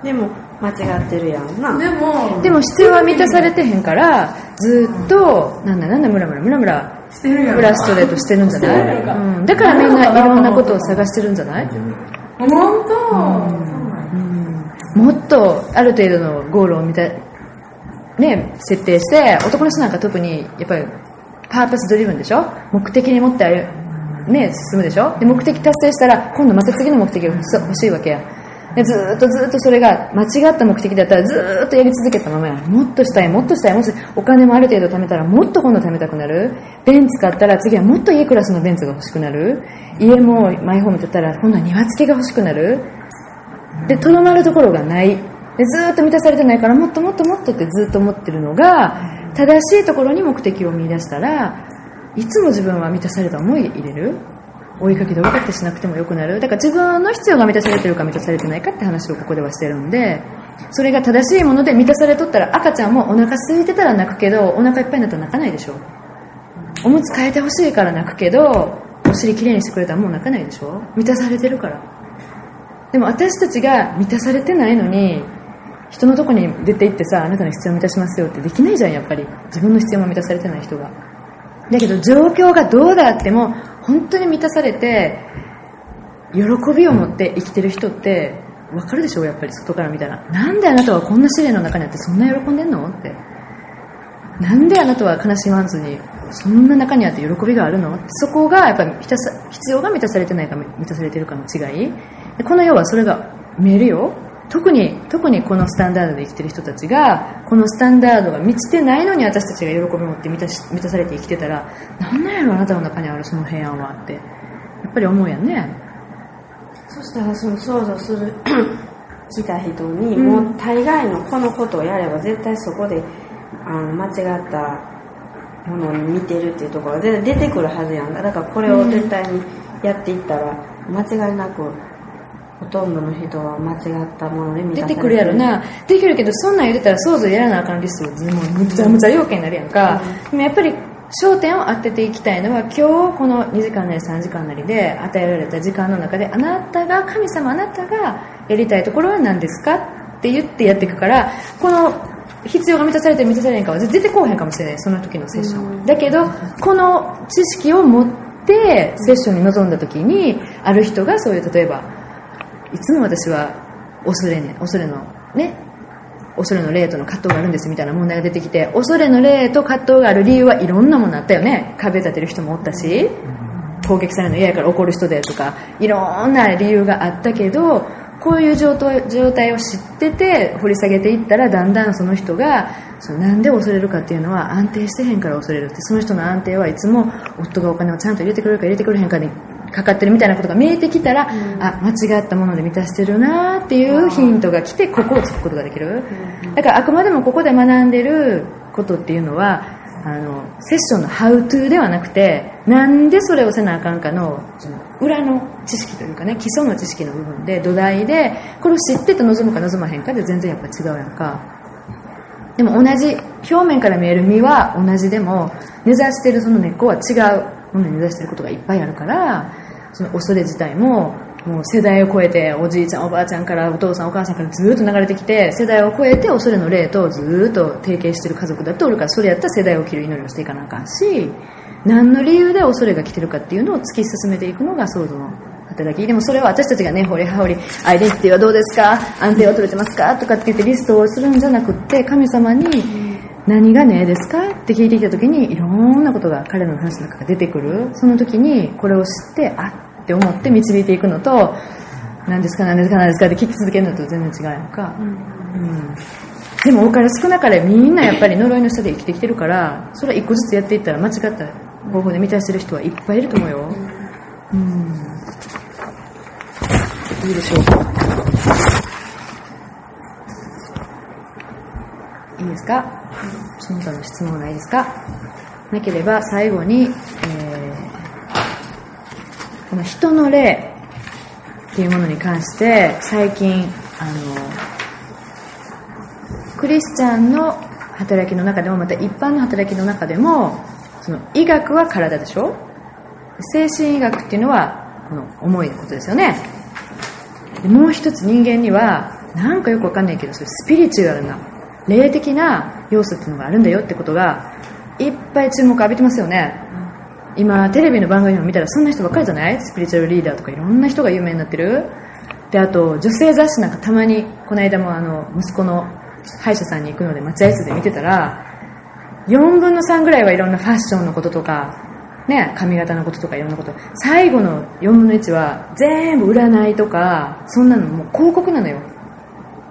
でも間違ってるやんな。でもでも必要は満たされてへんからずっと、なんだなんだムラムラムラムラフラストレートしてるんじゃない、うん、だからみんないろんなことを探してるんじゃない？本当、うん、もっとある程度のゴールを見た、ね、設定して男の人なんか特にやっぱりパーパスドリブンでしょ？目的に持ってある、ね、進むでしょ？で目的達成したら今度また次の目的が欲しいわけやでずっとずっとそれが間違った目的だったらずっとやり続けたままや。もっとしたいもっとしたい。もしお金もある程度貯めたらもっと今度貯めたくなる。ベンツ買ったら次はもっといいクラスのベンツが欲しくなる。家もマイホーム建ったら今度は庭付きが欲しくなる。でとどまるところがない。でずっと満たされてないからもっともっともっとってずっと思ってるのが正しいところに目的を見出したらいつも自分は満たされた思い入れる。追いかけで追いかけてしなくてもよくなる。だから自分の必要が満たされてるか満たされてないかって話をここではしてるんでそれが正しいもので満たされとったら赤ちゃんもお腹空いてたら泣くけどお腹いっぱいになったら泣かないでしょ。おむつ替えてほしいから泣くけどお尻きれいにしてくれたらもう泣かないでしょ。満たされてるから。でも私たちが満たされてないのに人のとこに出て行ってさあなたの必要を満たしますよってできないじゃんやっぱり。自分の必要も満たされてない人が。だけど状況がどうであっても本当に満たされて喜びを持って生きてる人って分かるでしょやっぱり外から見たら。なんであなたはこんな試練の中にあってそんな喜んでんの？って。なんであなたは悲しまずにそんな中にあって喜びがあるの？そこがやっぱり必要が満たされてないか満たされてるかの違い。この世はそれが見えるよ。特に特にこのスタンダードで生きてる人たちがこのスタンダードが満ちてないのに私たちが喜びを持って満たし満たされて生きてたらなんなんやろあなたの中にあるその平安はってやっぱり思うやんね。そしたらその想像する 来た人に、もう大概のこのことをやれば絶対そこであの間違ったものに見てるっていうところが全然出てくるはずやんだからこれを絶対にやっていったら間違いなくほとんどの人は間違ったもので出てくるやろな。できるけどそんなん言うてたら想像やらなあかんリストもうむちゃむちゃ要件になるやんか、うん、でもやっぱり焦点を当てていきたいのは今日この2時間なり3時間なりで与えられた時間の中であなたが神様あなたがやりたいところは何ですか？って言ってやっていくからこの必要が満たされて満たされないかは出てこうへんかもしれない。その時のセッション、うん、だけどこの知識を持ってセッションに臨んだ時にある人がそういう例えばいつも私は恐れ,、ね、恐れのね恐れの霊との葛藤があるんですみたいな問題が出てきて恐れの霊と葛藤がある理由はいろんなものあったよね。壁立てる人もおったし攻撃されるの嫌やから怒る人でとかいろんな理由があったけどこういう状態を知ってて掘り下げていったらだんだんその人がそのなんで恐れるかっていうのは安定してへんから恐れるってその人の安定はいつも夫がお金をちゃんと入れてくれるか入れてくれへんかにかかってるみたいなことが見えてきたら、うん、あ間違ったもので満たしてるなっていうヒントが来てここをつくことができる、だからあくまでもここで学んでることっていうのはあのセッションのハウトゥーではなくてなんでそれをせなあかんかのその裏の知識というかね基礎の知識の部分で土台でこれを知ってて望むか望まへんかで全然やっぱ違うやんか。でも同じ表面から見える実は同じでも根ざしてるその根っこは違う本来目指してることがいっぱいあるからその恐れ自体ももう世代を超えておじいちゃんおばあちゃんからお父さんお母さんからずっと流れてきて世代を超えて恐れの霊とずっと提携してる家族だっておるからそれやったら世代を切る祈りをしていかなあかんし何の理由で恐れが来てるかっていうのを突き進めていくのがソードの働きでもそれは私たちがね掘り葉掘りアイデンティティはどうですか？安定は取れてますか？とかって言ってリストをするんじゃなくって神様に何がねえですか？って聞いてきた時にいろんなことが彼の話の中から出てくる。その時にこれを知ってあって思って導いていくのと何ですか何ですか何ですかって聞き続けるのと全然違うのか、うん、うん、でも多かれ少なかれみんなやっぱり呪いの下で生きてきてるからそれは一個ずつやっていったら間違った方法で満たしてる人はいっぱいいると思うよ。うん。いいでしょうかいいですかその他の質問ないですか？なければ最後に、えー、この人の霊っていうものに関して最近あのクリスチャンの働きの中でもまた一般の働きの中でもその医学は体でしょ？精神医学っていうのはこの思いのことですよね。でもう一つ人間にはなんかよくわかんないけどそれスピリチュアルな霊的な要素っていうのがあるんだよってことがいっぱい注目浴びてますよね。今テレビの番組を見たらそんな人ばっかりじゃない？スピリチュアルリーダーとかいろんな人が有名になってる？であと女性雑誌なんかたまにこの間もあの息子の歯医者さんに行くので待合室で見てたら4分の3ぐらいはいろんなファッションのこととかね、髪型のこととかいろんなこと。最後の4分の1は全部占いとかそんなのもう広告なのよ。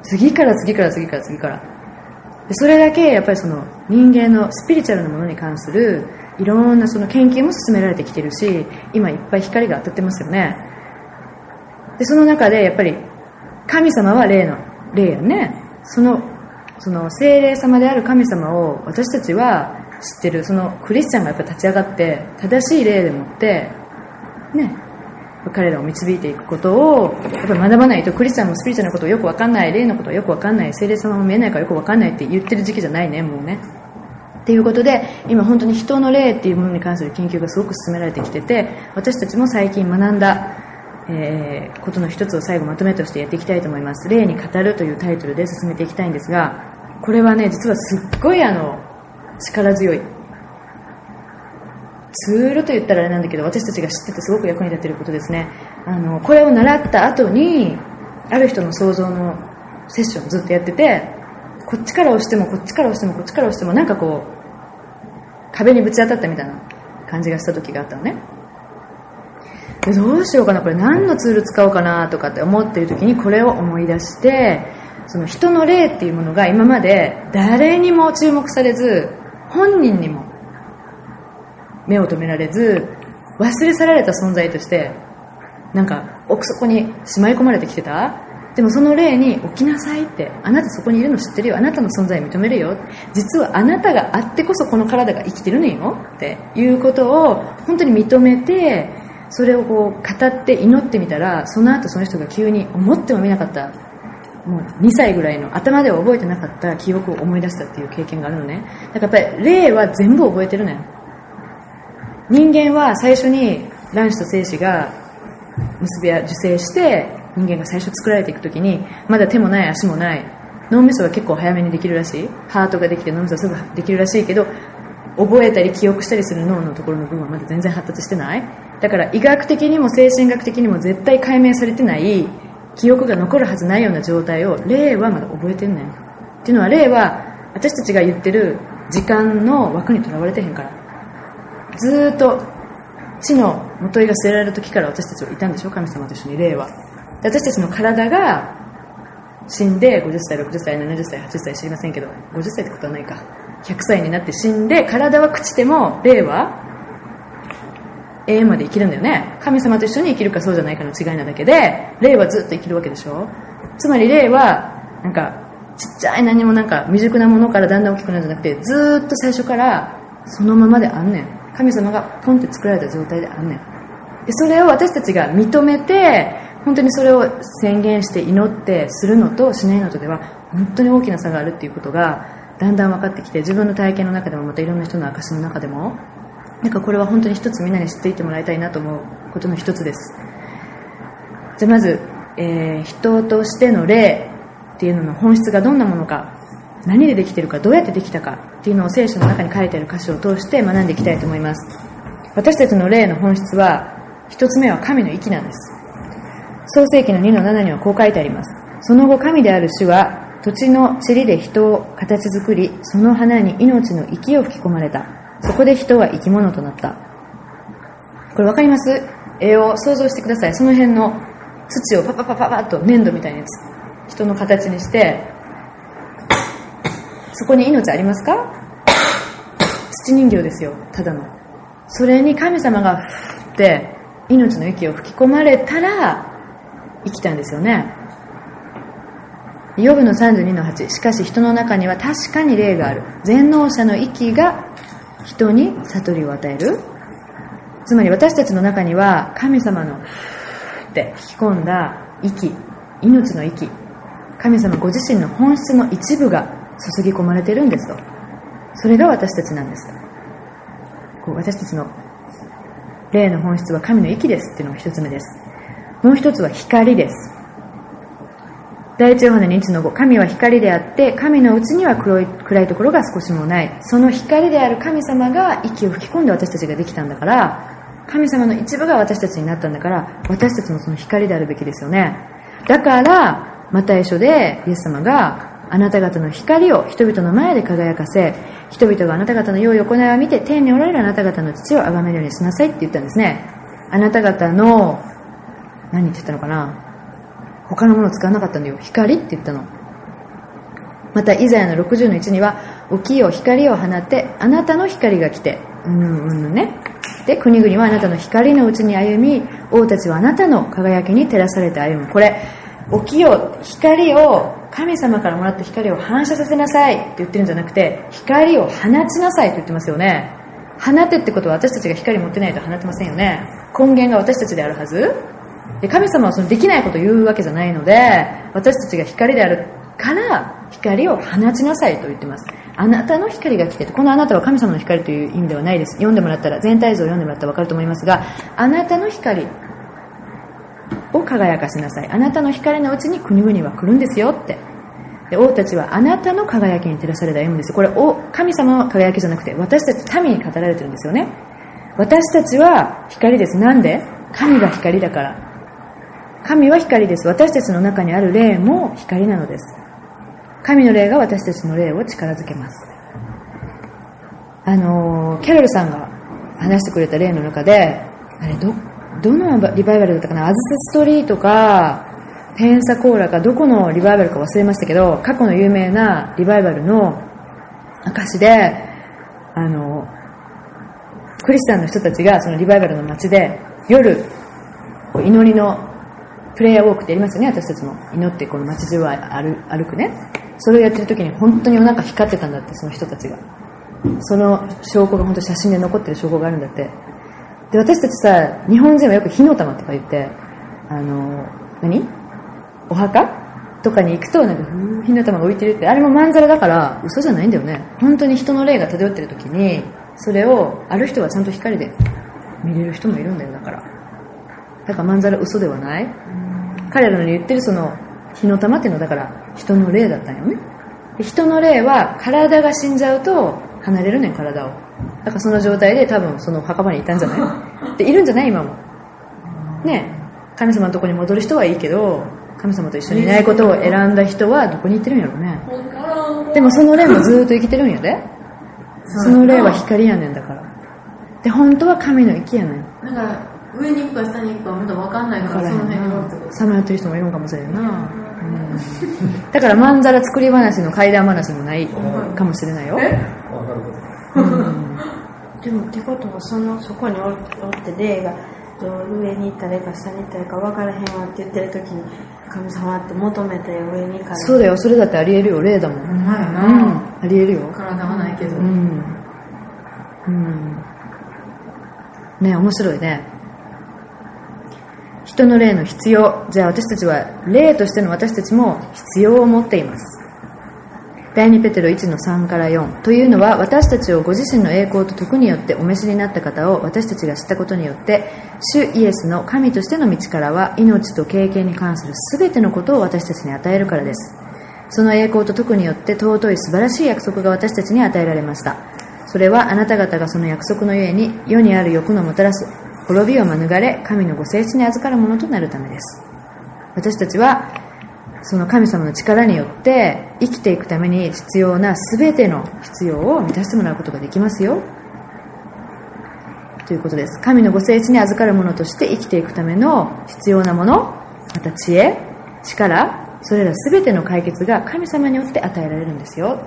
次から次から次から次から。でそれだけやっぱりその人間のスピリチュアルなものに関するいろんなその研究も進められてきてるし今いっぱい光が当たってますよね。でその中でやっぱり神様は霊の霊やね。そのその精霊様である神様を私たちは知ってる。そのクリスチャンがやっぱ立ち上がって正しい例でもってね。彼らを導いていくことをやっぱ学ばないとクリスチャンもスピリチュアルなことをよく分かんない霊のことをよく分かんない精霊様も見えないからよく分かんないって言ってる時期じゃないねもうね。っていうことで今本当に人の霊っていうものに関する研究がすごく進められてきてて私たちも最近学んだ、えー、ことの一つを最後まとめとしてやっていきたいと思います「霊に語る」というタイトルで進めていきたいんですがこれはね実はすっごいあの力強いツールと言ったらあれなんだけど私たちが知っててすごく役に立ってることですね。あのこれを習った後にある人の想像のセッションずっとやっててこっちから押してもこっちから押してもこっちから押してもなんかこう壁にぶち当たったみたいな感じがした時があったのね。でどうしようかなこれ何のツール使おうかなとかって思ってる時にこれを思い出してその人の霊っていうものが今まで誰にも注目されず本人にも目を留められず忘れ去られた存在としてなんか奥底にしまい込まれてきてたでもその霊に起きなさいってあなたそこにいるの知ってるよあなたの存在認めるよ実はあなたがあってこそこの体が生きてるのよっていうことを本当に認めてそれをこう語って祈ってみたらその後その人が急に思ってもみなかったもう2歳ぐらいの頭では覚えてなかった記憶を思い出したっていう経験があるのね。だからやっぱり霊は全部覚えてるのよ。人間は最初に卵子と精子が結びや受精して人間が最初作られていく時にまだ手もない足もない脳みそが結構早めにできるらしい。ハートができて脳みそすぐできるらしいけど覚えたり記憶したりする脳のところの部分はまだ全然発達してない。だから医学的にも精神学的にも絶対解明されてない記憶が残るはずないような状態を霊はまだ覚えてんねんっていうのは霊は私たちが言ってる時間の枠にとらわれてへんから。ずっと地の元いが据えられる時から私たちはいたんでしょ？神様と一緒に霊は。私たちの体が死んで50歳60歳70歳80歳知りませんけど50歳ってことはないか。100歳になって死んで体は朽ちても霊は永遠まで生きるんだよね。神様と一緒に生きるかそうじゃないかの違いなだけで霊はずっと生きるわけでしょ。つまり霊はなんかちっちゃい何もなんか未熟なものからだんだん大きくなるんじゃなくてずっと最初からそのままであんねん。神様がポンって作られた状態であんねん。でそれを私たちが認めて本当にそれを宣言して祈ってするのとしないのとでは本当に大きな差があるっていうことがだんだん分かってきて自分の体験の中でもまたいろんな人の証の中でもなんかこれは本当に一つみんなに知っていてもらいたいなと思うことの一つです。じゃあまず、えー、人としての霊っていうのの本質がどんなものか何でできてるかどうやってできたかっていうのを聖書の中に書いてある箇所を通して学んでいきたいと思います。私たちの霊の本質は一つ目は神の息なんです。創世紀の2の7にはこう書いてあります。その後神である主は土地の塵で人を形作りその花に命の息を吹き込まれた。そこで人は生き物となった。これ分かります？絵を想像してください。その辺の土をパパパパパッと粘土みたいなやつ。人の形にして。そこに命ありますか？土人形ですよ。ただの。それに神様がふって命の息を吹き込まれたら生きたんですよね。ヨブの32の8しかし人の中には確かに霊がある。全能者の息が人に悟りを与える。つまり私たちの中には神様のって引き込んだ息命の息神様ご自身の本質の一部が注ぎ込まれてるんですと。それが私たちなんです。こう私たちの霊の本質は神の息ですっていうのが一つ目です。もう一つは光です。第一ヨハネ2の5神は光であって神のうちには黒い暗いところが少しもない。その光である神様が息を吹き込んで私たちができたんだから神様の一部が私たちになったんだから私たちもその光であるべきですよね。だからまた一緒でイエス様があなた方の光を人々の前で輝かせ人々があなた方の良い行いを見て天におられるあなた方の父を崇めるようにしなさいって言ったんですね。あなた方の何ってたのかな？他のもの使わなかったんだよ。光って言ったの。またイザヤの60の1には起きよ光を放ってあなたの光が来て。うんうんね。で国々はあなたの光のうちに歩み王たちはあなたの輝きに照らされて歩む。これ起きよ光を神様からもらった光を反射させなさいって言ってるんじゃなくて光を放ちなさいと言ってますよね。放てってことは私たちが光持ってないと放てませんよね。根源が私たちであるはず。で神様はそのできないことを言うわけじゃないので私たちが光であるから光を放ちなさいと言ってます。あなたの光が来てこのあなたは神様の光という意味ではないです。読んでもらったら全体像を読んでもらったら分かると思いますがあなたの光を輝かしなさい。あなたの光のうちに国々は来るんですよって。で王たちはあなたの輝きに照らされた歩むんです。これ神様の輝きじゃなくて私たち民に語られてるんですよね。私たちは光です。なんで？神が光だから。神は光です。私たちの中にある霊も光なのです。神の霊が私たちの霊を力づけます。あのキャロルさんが話してくれた例の中であれどどのリバイバルだったかな？アズセストリーとかペンサコーラかどこのリバイバルか忘れましたけど過去の有名なリバイバルの証であのクリスチャンの人たちがそのリバイバルの街で夜祈りのプレイヤーウォークってやりますよね。私たちも祈ってこの街中を歩くね。それをやってる時に本当に夜中光ってたんだってその人たちが。その証拠が本当写真で残ってる証拠があるんだって。で私たちさ日本人はよく火の玉とか言ってあの何？お墓？とかに行くとなんか火の玉が浮いてるって。あれもまんざらだから嘘じゃないんだよね。本当に人の霊が漂ってる時にそれをある人はちゃんと光で見れる人もいるんだよ。だから。だからまんざら嘘ではない。彼らの言ってるその火の玉っていうのはだから人の霊だったんよね。人の霊は体が死んじゃうと離れるねん体を。だからその状態で多分その墓場にいたんじゃない？でいるんじゃない？今も。ね神様のとこに戻る人はいいけど神様と一緒にいないことを選んだ人はどこに行ってるんやろうね。でもその霊もずっと生きてるんやで。その霊は光やねんだから。で本当は神の息やねん。だから上に行くか下に行くかまだ分かんないからその辺さまよってる人もいるかもしれんな、うん、だからまんざら作り話の怪談話もないかもしれないよ。え？うん、でもってことはそのそこにおって霊が上に行ったらか下に行ったらか分からへんわって言ってる時に神様って求めて上に行かないそうだよ。それだってありえるよ霊だもん、うん、ありえるよ。体はないけど。うん、うん、ね面白いね人の霊の必要。じゃあ私たちは霊としての私たちも必要を持っています。第2ペテロ1の3から4というのは私たちをご自身の栄光と徳によってお召しになった方を私たちが知ったことによって主イエスの神としての道からは命と経験に関する全てのことを私たちに与えるからです。その栄光と徳によって尊い素晴らしい約束が私たちに与えられました。それはあなた方がその約束のゆえに世にある欲のもたらす滅びを免れ神のご聖地に預かるものとなるためです。私たちはその神様の力によって生きていくために必要な全ての必要を満たしてもらうことができますよ。ということです。神のご聖地に預かるものとして生きていくための必要なものまた知恵力それら全ての解決が神様によって与えられるんですよ。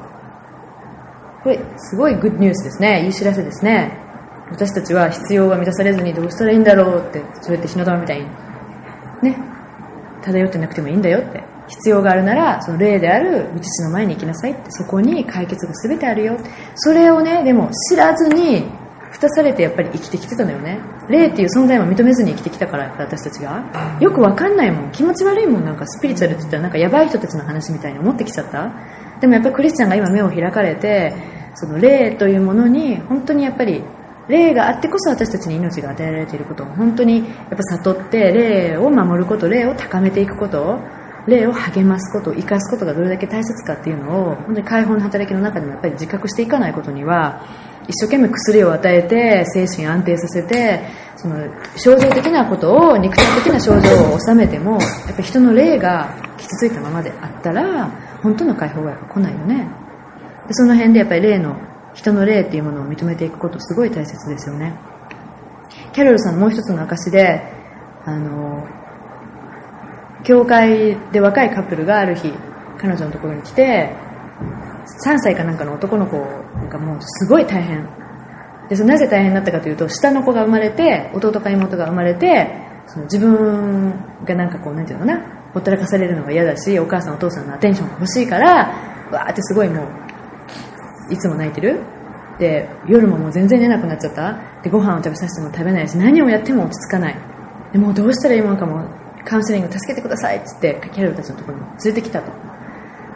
これすごいグッドニュースですね。いい知らせですね。私たちは必要が満たされずにどうしたらいいんだろうってそうやって火の玉みたいにね漂ってなくてもいいんだよって必要があるならその霊である道の前に行きなさいってそこに解決が全てあるよそれをねでも知らずに蓋されてやっぱり生きてきてたのよね。霊っていう存在も認めずに生きてきたから私たちが。よくわかんないもん。気持ち悪いもん。なんかスピリチュアルって言ったらなんかヤバい人たちの話みたいに思ってきちゃった。でもやっぱりクリスチャンが今目を開かれてその霊というものに本当にやっぱり霊があってこそ私たちに命が与えられていることを本当にやっぱ悟って霊を守ること霊を高めていくこと霊を励ますこと生かすことがどれだけ大切かっていうのを本当に解放の働きの中でもやっぱり自覚していかないことには一生懸命薬を与えて精神安定させてその症状的なことを肉体的な症状を収めてもやっぱ人の霊が傷ついたままであったら本当の解放が来ないよね。でその辺でやっぱり霊の人の霊っていうものを認めていくことすごい大切ですよね。キャロルさんもう一つの証であの教会で若いカップルがある日彼女のところに来て3歳かなんかの男の子がもうすごい大変。でそのなぜ大変になったかというと下の子が生まれて弟か妹が生まれてその自分がなんかこうなんていうのかなほったらかされるのが嫌だしお母さんお父さんのアテンションが欲しいからわーってすごいもういつも泣いてる？で夜ももう全然寝なくなっちゃった？でご飯を食べさせても食べないし何をやっても落ち着かない。でもうどうしたらいいものかもカウンセリング助けてくださいって言ってキャロルたちのところに連れてきたと。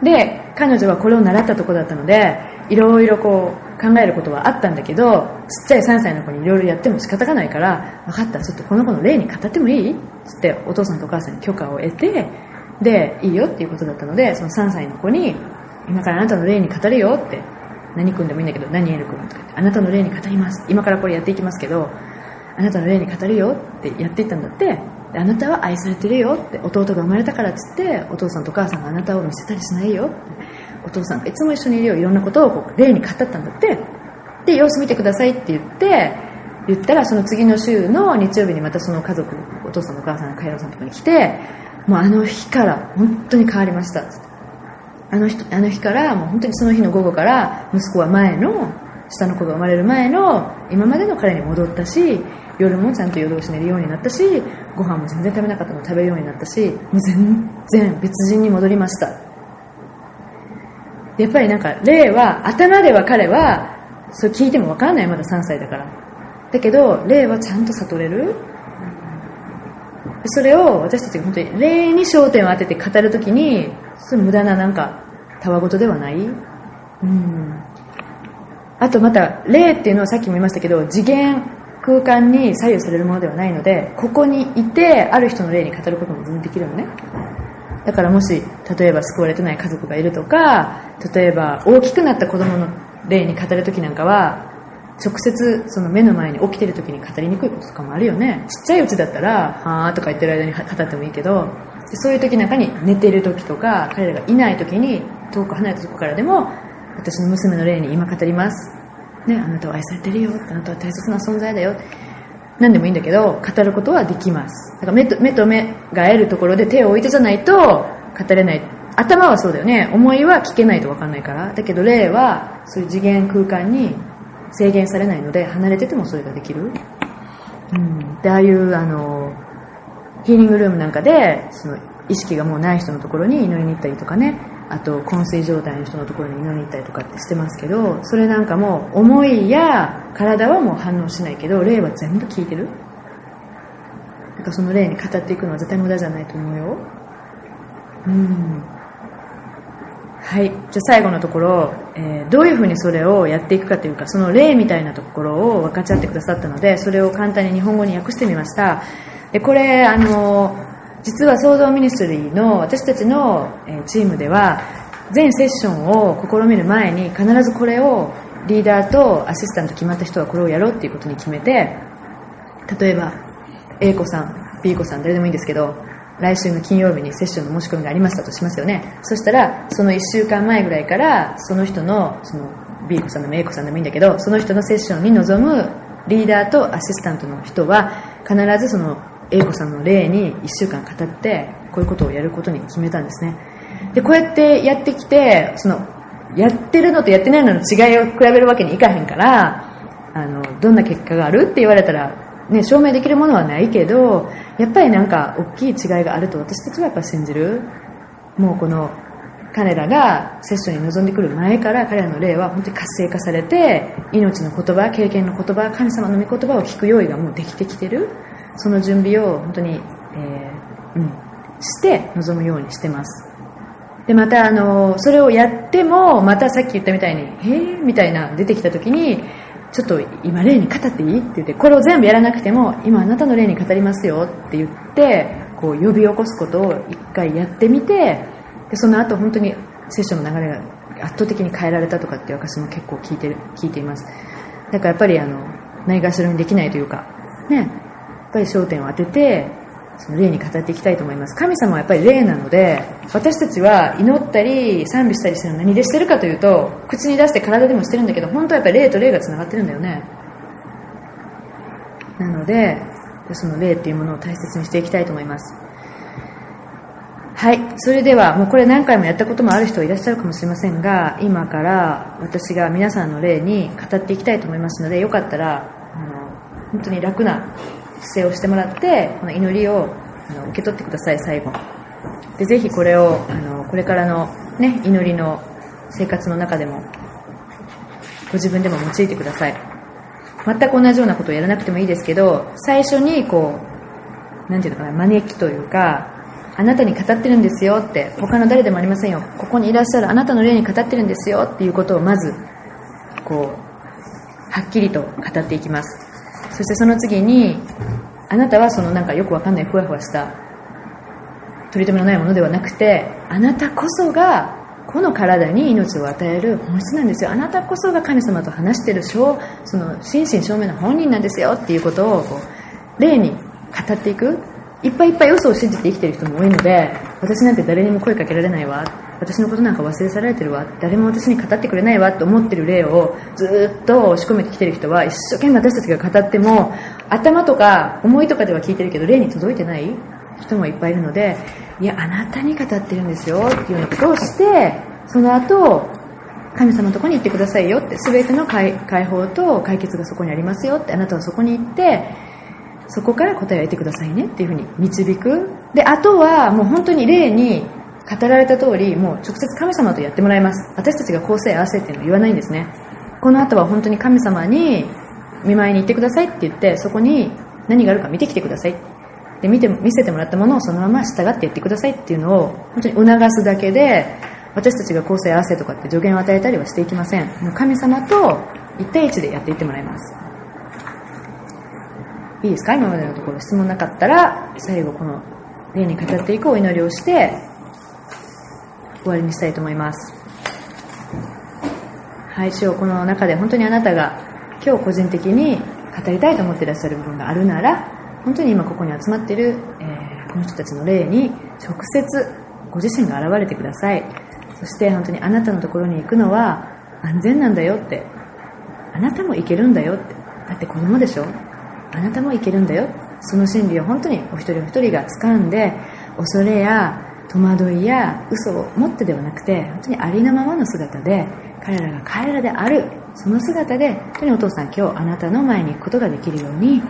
で彼女はこれを習ったところだったのでいろいろこう考えることはあったんだけどちっちゃい3歳の子にいろいろやっても仕方がないから分かったちょっとこの子の例に語ってもいい？って言ってお父さんとお母さんに許可を得てでいいよっていうことだったのでその3歳の子に今からあなたの例に語るよって何君でもいいんだけど何エル君とかってあなたの例に語ります。今からこれやっていきますけどあなたの例に語るよってやっていったんだってあなたは愛されてるよって弟が生まれたからっつってお父さんとお母さんがあなたを見せたりしないよってお父さんがいつも一緒にいるよいろんなことをこう例に語ったんだってで様子見てくださいって言って言ったらその次の週の日曜日にまたその家族お父さんお母さんがカイロさんとこに来てもうあの日から本当に変わりましたって。あの日あの日からもう本当にその日の午後から息子は前の下の子が生まれる前の今までの彼に戻ったし夜もちゃんと夜通し寝るようになったしご飯も全然食べなかったの食べるようになったしもう全然別人に戻りました。やっぱりなんか霊は頭では彼はそれ聞いても分からないまだ3歳だから。だけど霊はちゃんと悟れる。それを私たちが本当に霊に焦点を当てて語るときにそれ無駄ななんかたわごとではない？うん。あとまた霊っていうのはさっきも言いましたけど次元空間に左右されるものではないのでここにいてある人の霊に語ることも全然できるのね。だからもし例えば救われてない家族がいるとか例えば大きくなった子供の霊に語る時なんかは直接その目の前に起きてる時に語りにくいこととかもあるよね。ちっちゃいうちだったら「はあ」とか言ってる間に語ってもいいけどそういう時なんかに寝てる時とか彼らがいない時に遠く離れたとこからでも私の娘の霊に今語ります。ね、あなたは愛されてるよ。あなたは大切な存在だよ。何でもいいんだけど語ることはできます。だから目と目と目が会えるところで手を置いてじゃないと語れない。頭はそうだよね。思いは聞けないと分かんないから。だけど霊はそういう次元空間に制限されないので離れててもそれができる、うん、でああいうあのヒーリングルームなんかでその意識がもうない人のところに祈りに行ったりとかねあと昏睡状態の人のところに祈りに行ったりとかってしてますけどそれなんかもう思いや体はもう反応しないけど霊は全部聞いてる。なんかその霊に語っていくのは絶対無駄じゃないと思うよ。うん。はい。じゃあ最後のところ、えー、どういうふうにそれをやっていくかというかその例みたいなところを分かち合ってくださったのでそれを簡単に日本語に訳してみました。でこれあの実は創造ミニストリーの私たちのチームでは全セッションを試みる前に必ずこれをリーダーとアシスタント決まった人はこれをやろうっていうことに決めて例えば A 子さん B 子さん誰でもいいんですけど来週の金曜日にセッションの申し込みがありましたとしますよね。そしたらその1週間前ぐらいからその人のその B 子さんでも A 子さんでもいいんだけどその人のセッションに臨むリーダーとアシスタントの人は必ずその A 子さんの例に1週間語ってこういうことをやることに決めたんですね。でこうやってやってきてそのやってるのとやってないのの違いを比べるわけにいかへんからあのどんな結果があるって言われたら、ね、証明できるものはないけどやっぱりなんか大きい違いがあると私たちはやっぱ信じる。もうこの彼らがセッションに臨んでくる前から彼らの霊は本当に活性化されて命の言葉経験の言葉神様の御言葉を聞く用意がもうできてきてる。その準備を本当に、えー、うん、して臨むようにしてます。でまたあのそれをやってもまたさっき言ったみたいに「へえ」みたいな出てきた時にちょっと今例に語っていいって言ってこれを全部やらなくても今あなたの例に語りますよって言ってこう呼び起こすことを一回やってみてでその後本当にセッションの流れが圧倒的に変えられたとかって私も結構聞いてる聞いています。だからやっぱりあのないがしろにできないというかね。ぱり焦点を当ててその霊に語っていきたいと思います。神様はやっぱり霊なので私たちは祈ったり賛美したりしてるの何でしてるかというと口に出して体でもしてるんだけど本当はやっぱり霊と霊がつながってるんだよね。なのでその霊っていうものを大切にしていきたいと思います。はい。それではもうこれ何回もやったこともある人いらっしゃるかもしれませんが今から私が皆さんの霊に語っていきたいと思いますのでよかったらあの本当に楽な姿勢をしてもらってこの祈りをあの受け取ってください最後。でぜひこれをあのこれからの、ね、祈りの生活の中でもご自分でも用いてください。全く同じようなことをやらなくてもいいですけど最初にこう何て言うのかな招きというかあなたに語ってるんですよって他の誰でもありませんよ。ここにいらっしゃるあなたの霊に語ってるんですよっていうことをまずこうはっきりと語っていきます。そしてその次にあなたはそのなんかよくわかんないふわふわした取り留めのないものではなくてあなたこそがこの体に命を与える本質なんですよ。あなたこそが神様と話してるその心身正面の本人なんですよっていうことをこう例に語っていく。いっぱいいっぱい嘘を信じて生きてる人も多いので私なんて誰にも声かけられないわ。私のことなんか忘れ去られてるわ。誰も私に語ってくれないわと思ってる例をずっと押し込めてきてる人は一生懸命私たちが語っても頭とか思いとかでは聞いてるけど例に届いてない人もいっぱいいるのでいやあなたに語ってるんですよっていうようなことをしてその後神様のとこに行ってくださいよって全ての解放と解決がそこにありますよってあなたはそこに行ってそこから答えを得てくださいねっていうふうに導く。であとはもう本当に例に語られた通りもう直接神様とやってもらいます。私たちがこうせ合わせっていうのを言わないんですね。この後は本当に神様に見舞いに行ってくださいって言ってそこに何があるか見てきてください。で見て見せてもらったものをそのまま従ってやってくださいっていうのを本当に促すだけで私たちが構成合わせとかって助言を与えたりはしていきません。もう神様と1対1でやっていってもらいます。いいですか？今までのところ。質問なかったら最後この例に語っていくお祈りをして終わりにしたいと思います。はい主よこの中で本当にあなたが今日個人的に語りたいと思っていらっしゃる部分があるなら本当に今ここに集まっている、えー、この人たちの霊に直接ご自身が現れてください。そして本当にあなたのところに行くのは安全なんだよってあなたも行けるんだよってだって子供でしょ？あなたもいけるんだよ。その真理を本当にお一人お一人が掴んで恐れや戸惑いや嘘を持ってではなくて本当にありのままの姿で彼らが彼らである。その姿で本当にお父さん今日あなたの前に行くことができるように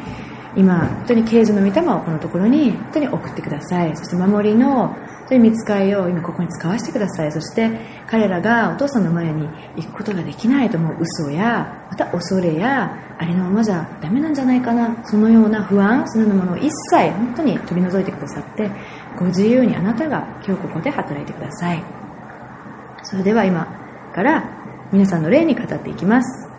今本当に啓示の御霊をこのところに本当に送ってください。そして守りのそういう見つかりを今ここに使わせてください。そして彼らがお父さんの前に行くことができないと思う嘘やまた恐れやありのままじゃダメなんじゃないかな。そのような不安そのようなものを一切本当に取り除いてくださってご自由にあなたが今日ここで働いてください。それでは今から皆さんの霊に語っていきます。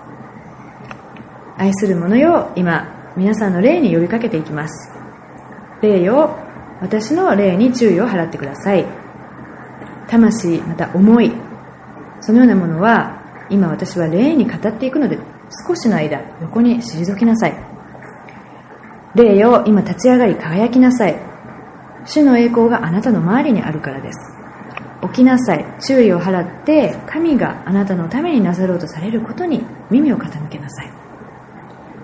愛する者よ今皆さんの霊に呼びかけていきます。霊よ私の霊に注意を払ってください。魂また思い。そのようなものは今私は霊に語っていくので少しの間横に退きなさい。霊よ今立ち上がり輝きなさい。主の栄光があなたの周りにあるからです。起きなさい。注意を払って神があなたのためになさろうとされることに耳を傾けなさい。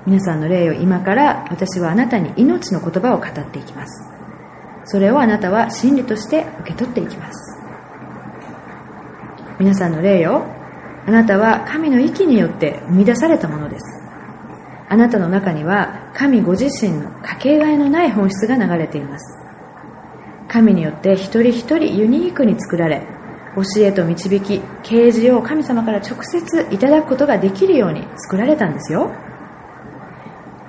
皆さんの霊を今から私はあなたに命の言葉を語っていきます。それをあなたは真理として受け取っていきます。皆さんの霊よ。あなたは神の息によって生み出されたものです。あなたの中には神ご自身のかけがえのない本質が流れています。神によって一人一人ユニークに作られ教えと導き啓示を神様から直接いただくことができるように作られたんですよ。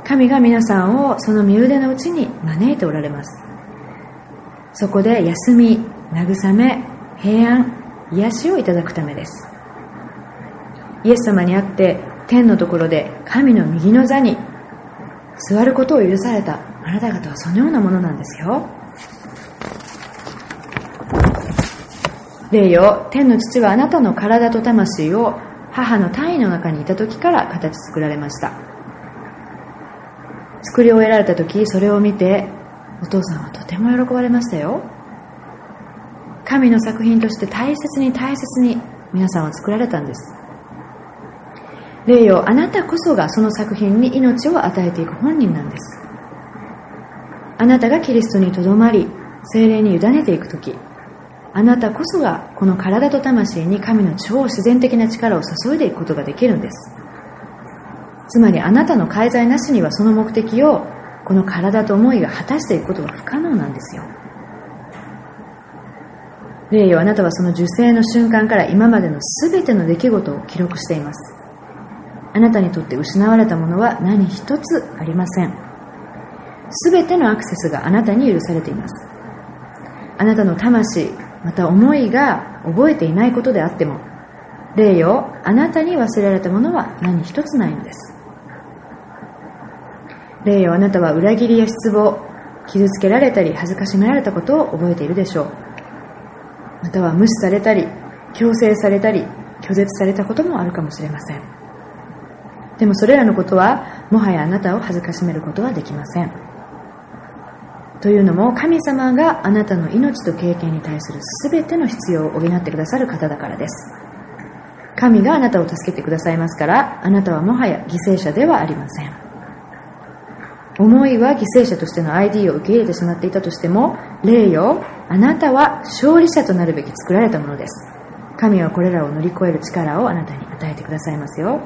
神が皆さんをその身腕のうちに招いておられます。そこで休み慰め平安癒しをいただくためです。イエス様に会って天のところで神の右の座に座ることを許されたあなた方はそのようなものなんですよ。霊よ天の父はあなたの体と魂を母の体位の中にいた時から形作られました。作り終えられた時それを見てお父さんはとても喜ばれましたよ。神の作品として大切に大切に皆さんは作られたんです。霊よあなたこそがその作品に命を与えていく本人なんです。あなたがキリストにとどまり精霊に委ねていく時あなたこそがこの体と魂に神の超自然的な力を注いでいくことができるんです。つまりあなたの介在なしにはその目的をこの体と思いが果たしていくことは不可能なんですよ。霊よあなたはその受精の瞬間から今までの全ての出来事を記録しています。あなたにとって失われたものは何一つありません。全てのアクセスがあなたに許されています。あなたの魂また思いが覚えていないことであっても霊よあなたに忘れられたものは何一つないのです。霊よあなたは裏切りや失望傷つけられたり恥ずかしめられたことを覚えているでしょう。または無視されたり強制されたり拒絶されたこともあるかもしれません。でもそれらのことはもはやあなたを恥ずかしめることはできません。というのも神様があなたの命と経験に対する全ての必要を補ってくださる方だからです。神があなたを助けてくださいますからあなたはもはや犠牲者ではありません。思いは犠牲者としての ID を受け入れてしまっていたとしても霊よあなたは勝利者となるべき作られたものです。神はこれらを乗り越える力をあなたに与えてくださいますよ。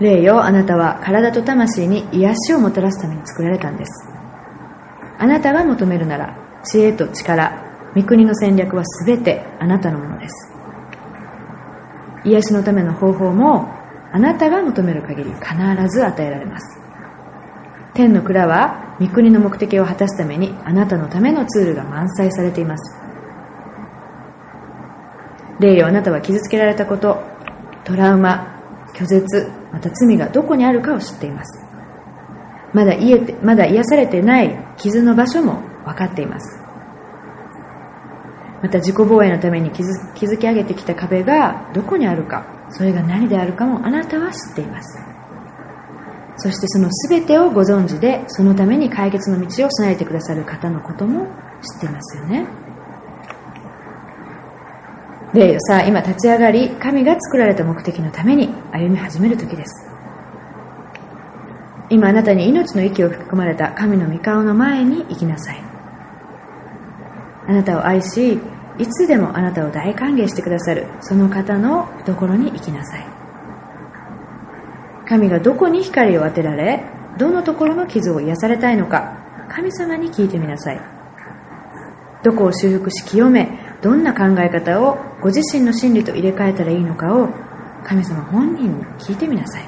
霊よあなたは体と魂に癒しをもたらすために作られたんです。あなたが求めるなら知恵と力御国の戦略は全てあなたのものです。癒しのための方法もあなたが求める限り必ず与えられます。天の蔵は御国の目的を果たすためにあなたのためのツールが満載されています。霊よあなたは傷つけられたことトラウマ拒絶また罪がどこにあるかを知っています。まだ癒てまだ癒されてない傷の場所も分かっています。また自己防衛のために築き上げてきた壁がどこにあるか。それが何であるかもあなたは知っています。そしてその全てをご存知でそのために解決の道を備えてくださる方のことも知っていますよね。霊よさあ今立ち上がり神が作られた目的のために歩み始める時です。今あなたに命の息を吹き込まれた神の御顔の前に行きなさい。あなたを愛しいつでもあなたを大歓迎してくださるその方の懐に行きなさい。神がどこに光を当てられどのところの傷を癒されたいのか神様に聞いてみなさい。どこを修復し清めどんな考え方をご自身の真理と入れ替えたらいいのかを神様本人に聞いてみなさい。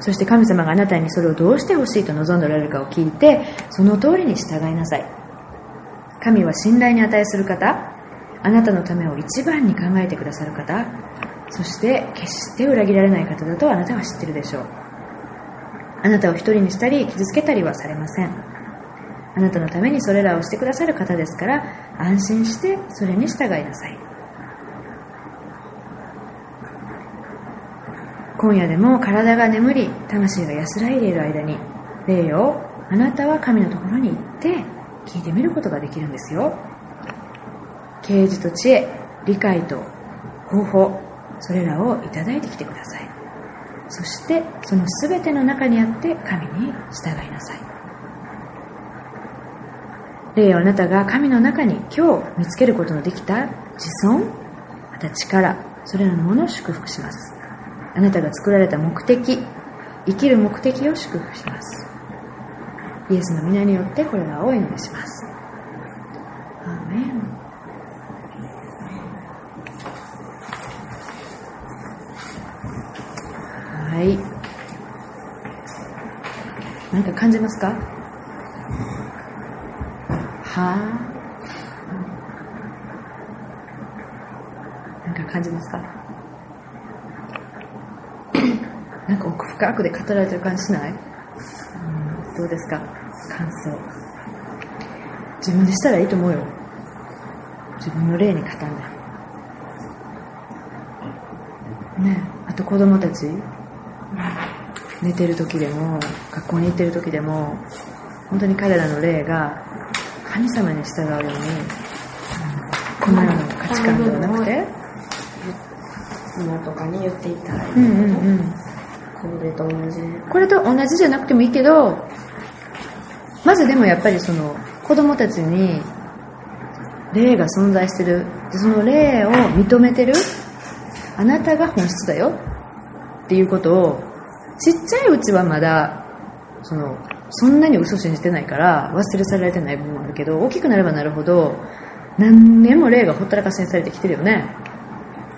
そして神様があなたにそれをどうしてほしいと望んでおられるかを聞いてその通りに従いなさい。神は信頼に値する方。あなたのためを一番に考えてくださる方。そして決して裏切られない方だとあなたは知ってるでしょう。あなたを一人にしたり傷つけたりはされません。あなたのためにそれらをしてくださる方ですから安心してそれに従いなさい。今夜でも体が眠り魂が安らいでいる間に霊よあなたは神のところに行って聞いてみることができるんですよ。啓示と知恵理解と方法それらをいただいてきてください。そしてその全ての中にあって神に従いなさい。霊はあなたが神の中に今日見つけることのできた自尊また力それらのものを祝福します。あなたが作られた目的生きる目的を祝福します。イエスの皆によってこれらをお祈りします。アーメン。はい。何か感じますか？はなんか感じますか？なんか奥深くで語られてる感じしない、うん、どうですか？感想。自分でしたらいいと思うよ。自分の霊に語んだねあと子供たち。寝てる時でも学校に行ってる時でも本当に彼らの霊が神様に従うように、このような価値観ではなくて今とかに言っていたうん。うん。うこれと同じこれと同じじゃなくてもいいけどまずでもやっぱりその子供たちに霊が存在してる。その霊を認めてる。あなたが本質だよ。っていうことをちっちゃいうちはまだそのそんなに嘘信じてないから忘れ去られてない部分もあるけど大きくなればなるほど何年も霊がほったらかしにされてきてるよね。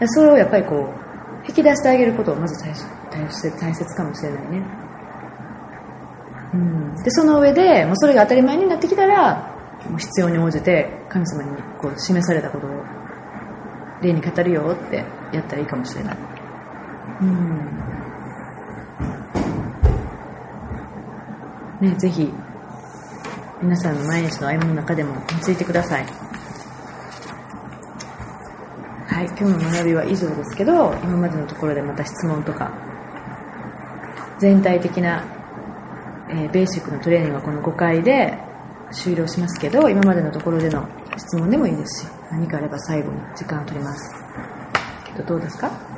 それをやっぱりこう引き出してあげることをまず大切大切かもしれないね、うん、でその上でもうそれが当たり前になってきたらもう必要に応じて神様にこう示されたことを霊に語るよってやったらいいかもしれない、うん。ね、ぜひ皆さんの毎日の歩みの中でもついてください。はい、今日の学びは以上ですけど、今までのところでまた質問とか、全体的な、え、ベーシックのトレーニングはこの5回で終了しますけど、今までのところでの質問でもいいですし、何かあれば最後に時間を取ります。どうですか？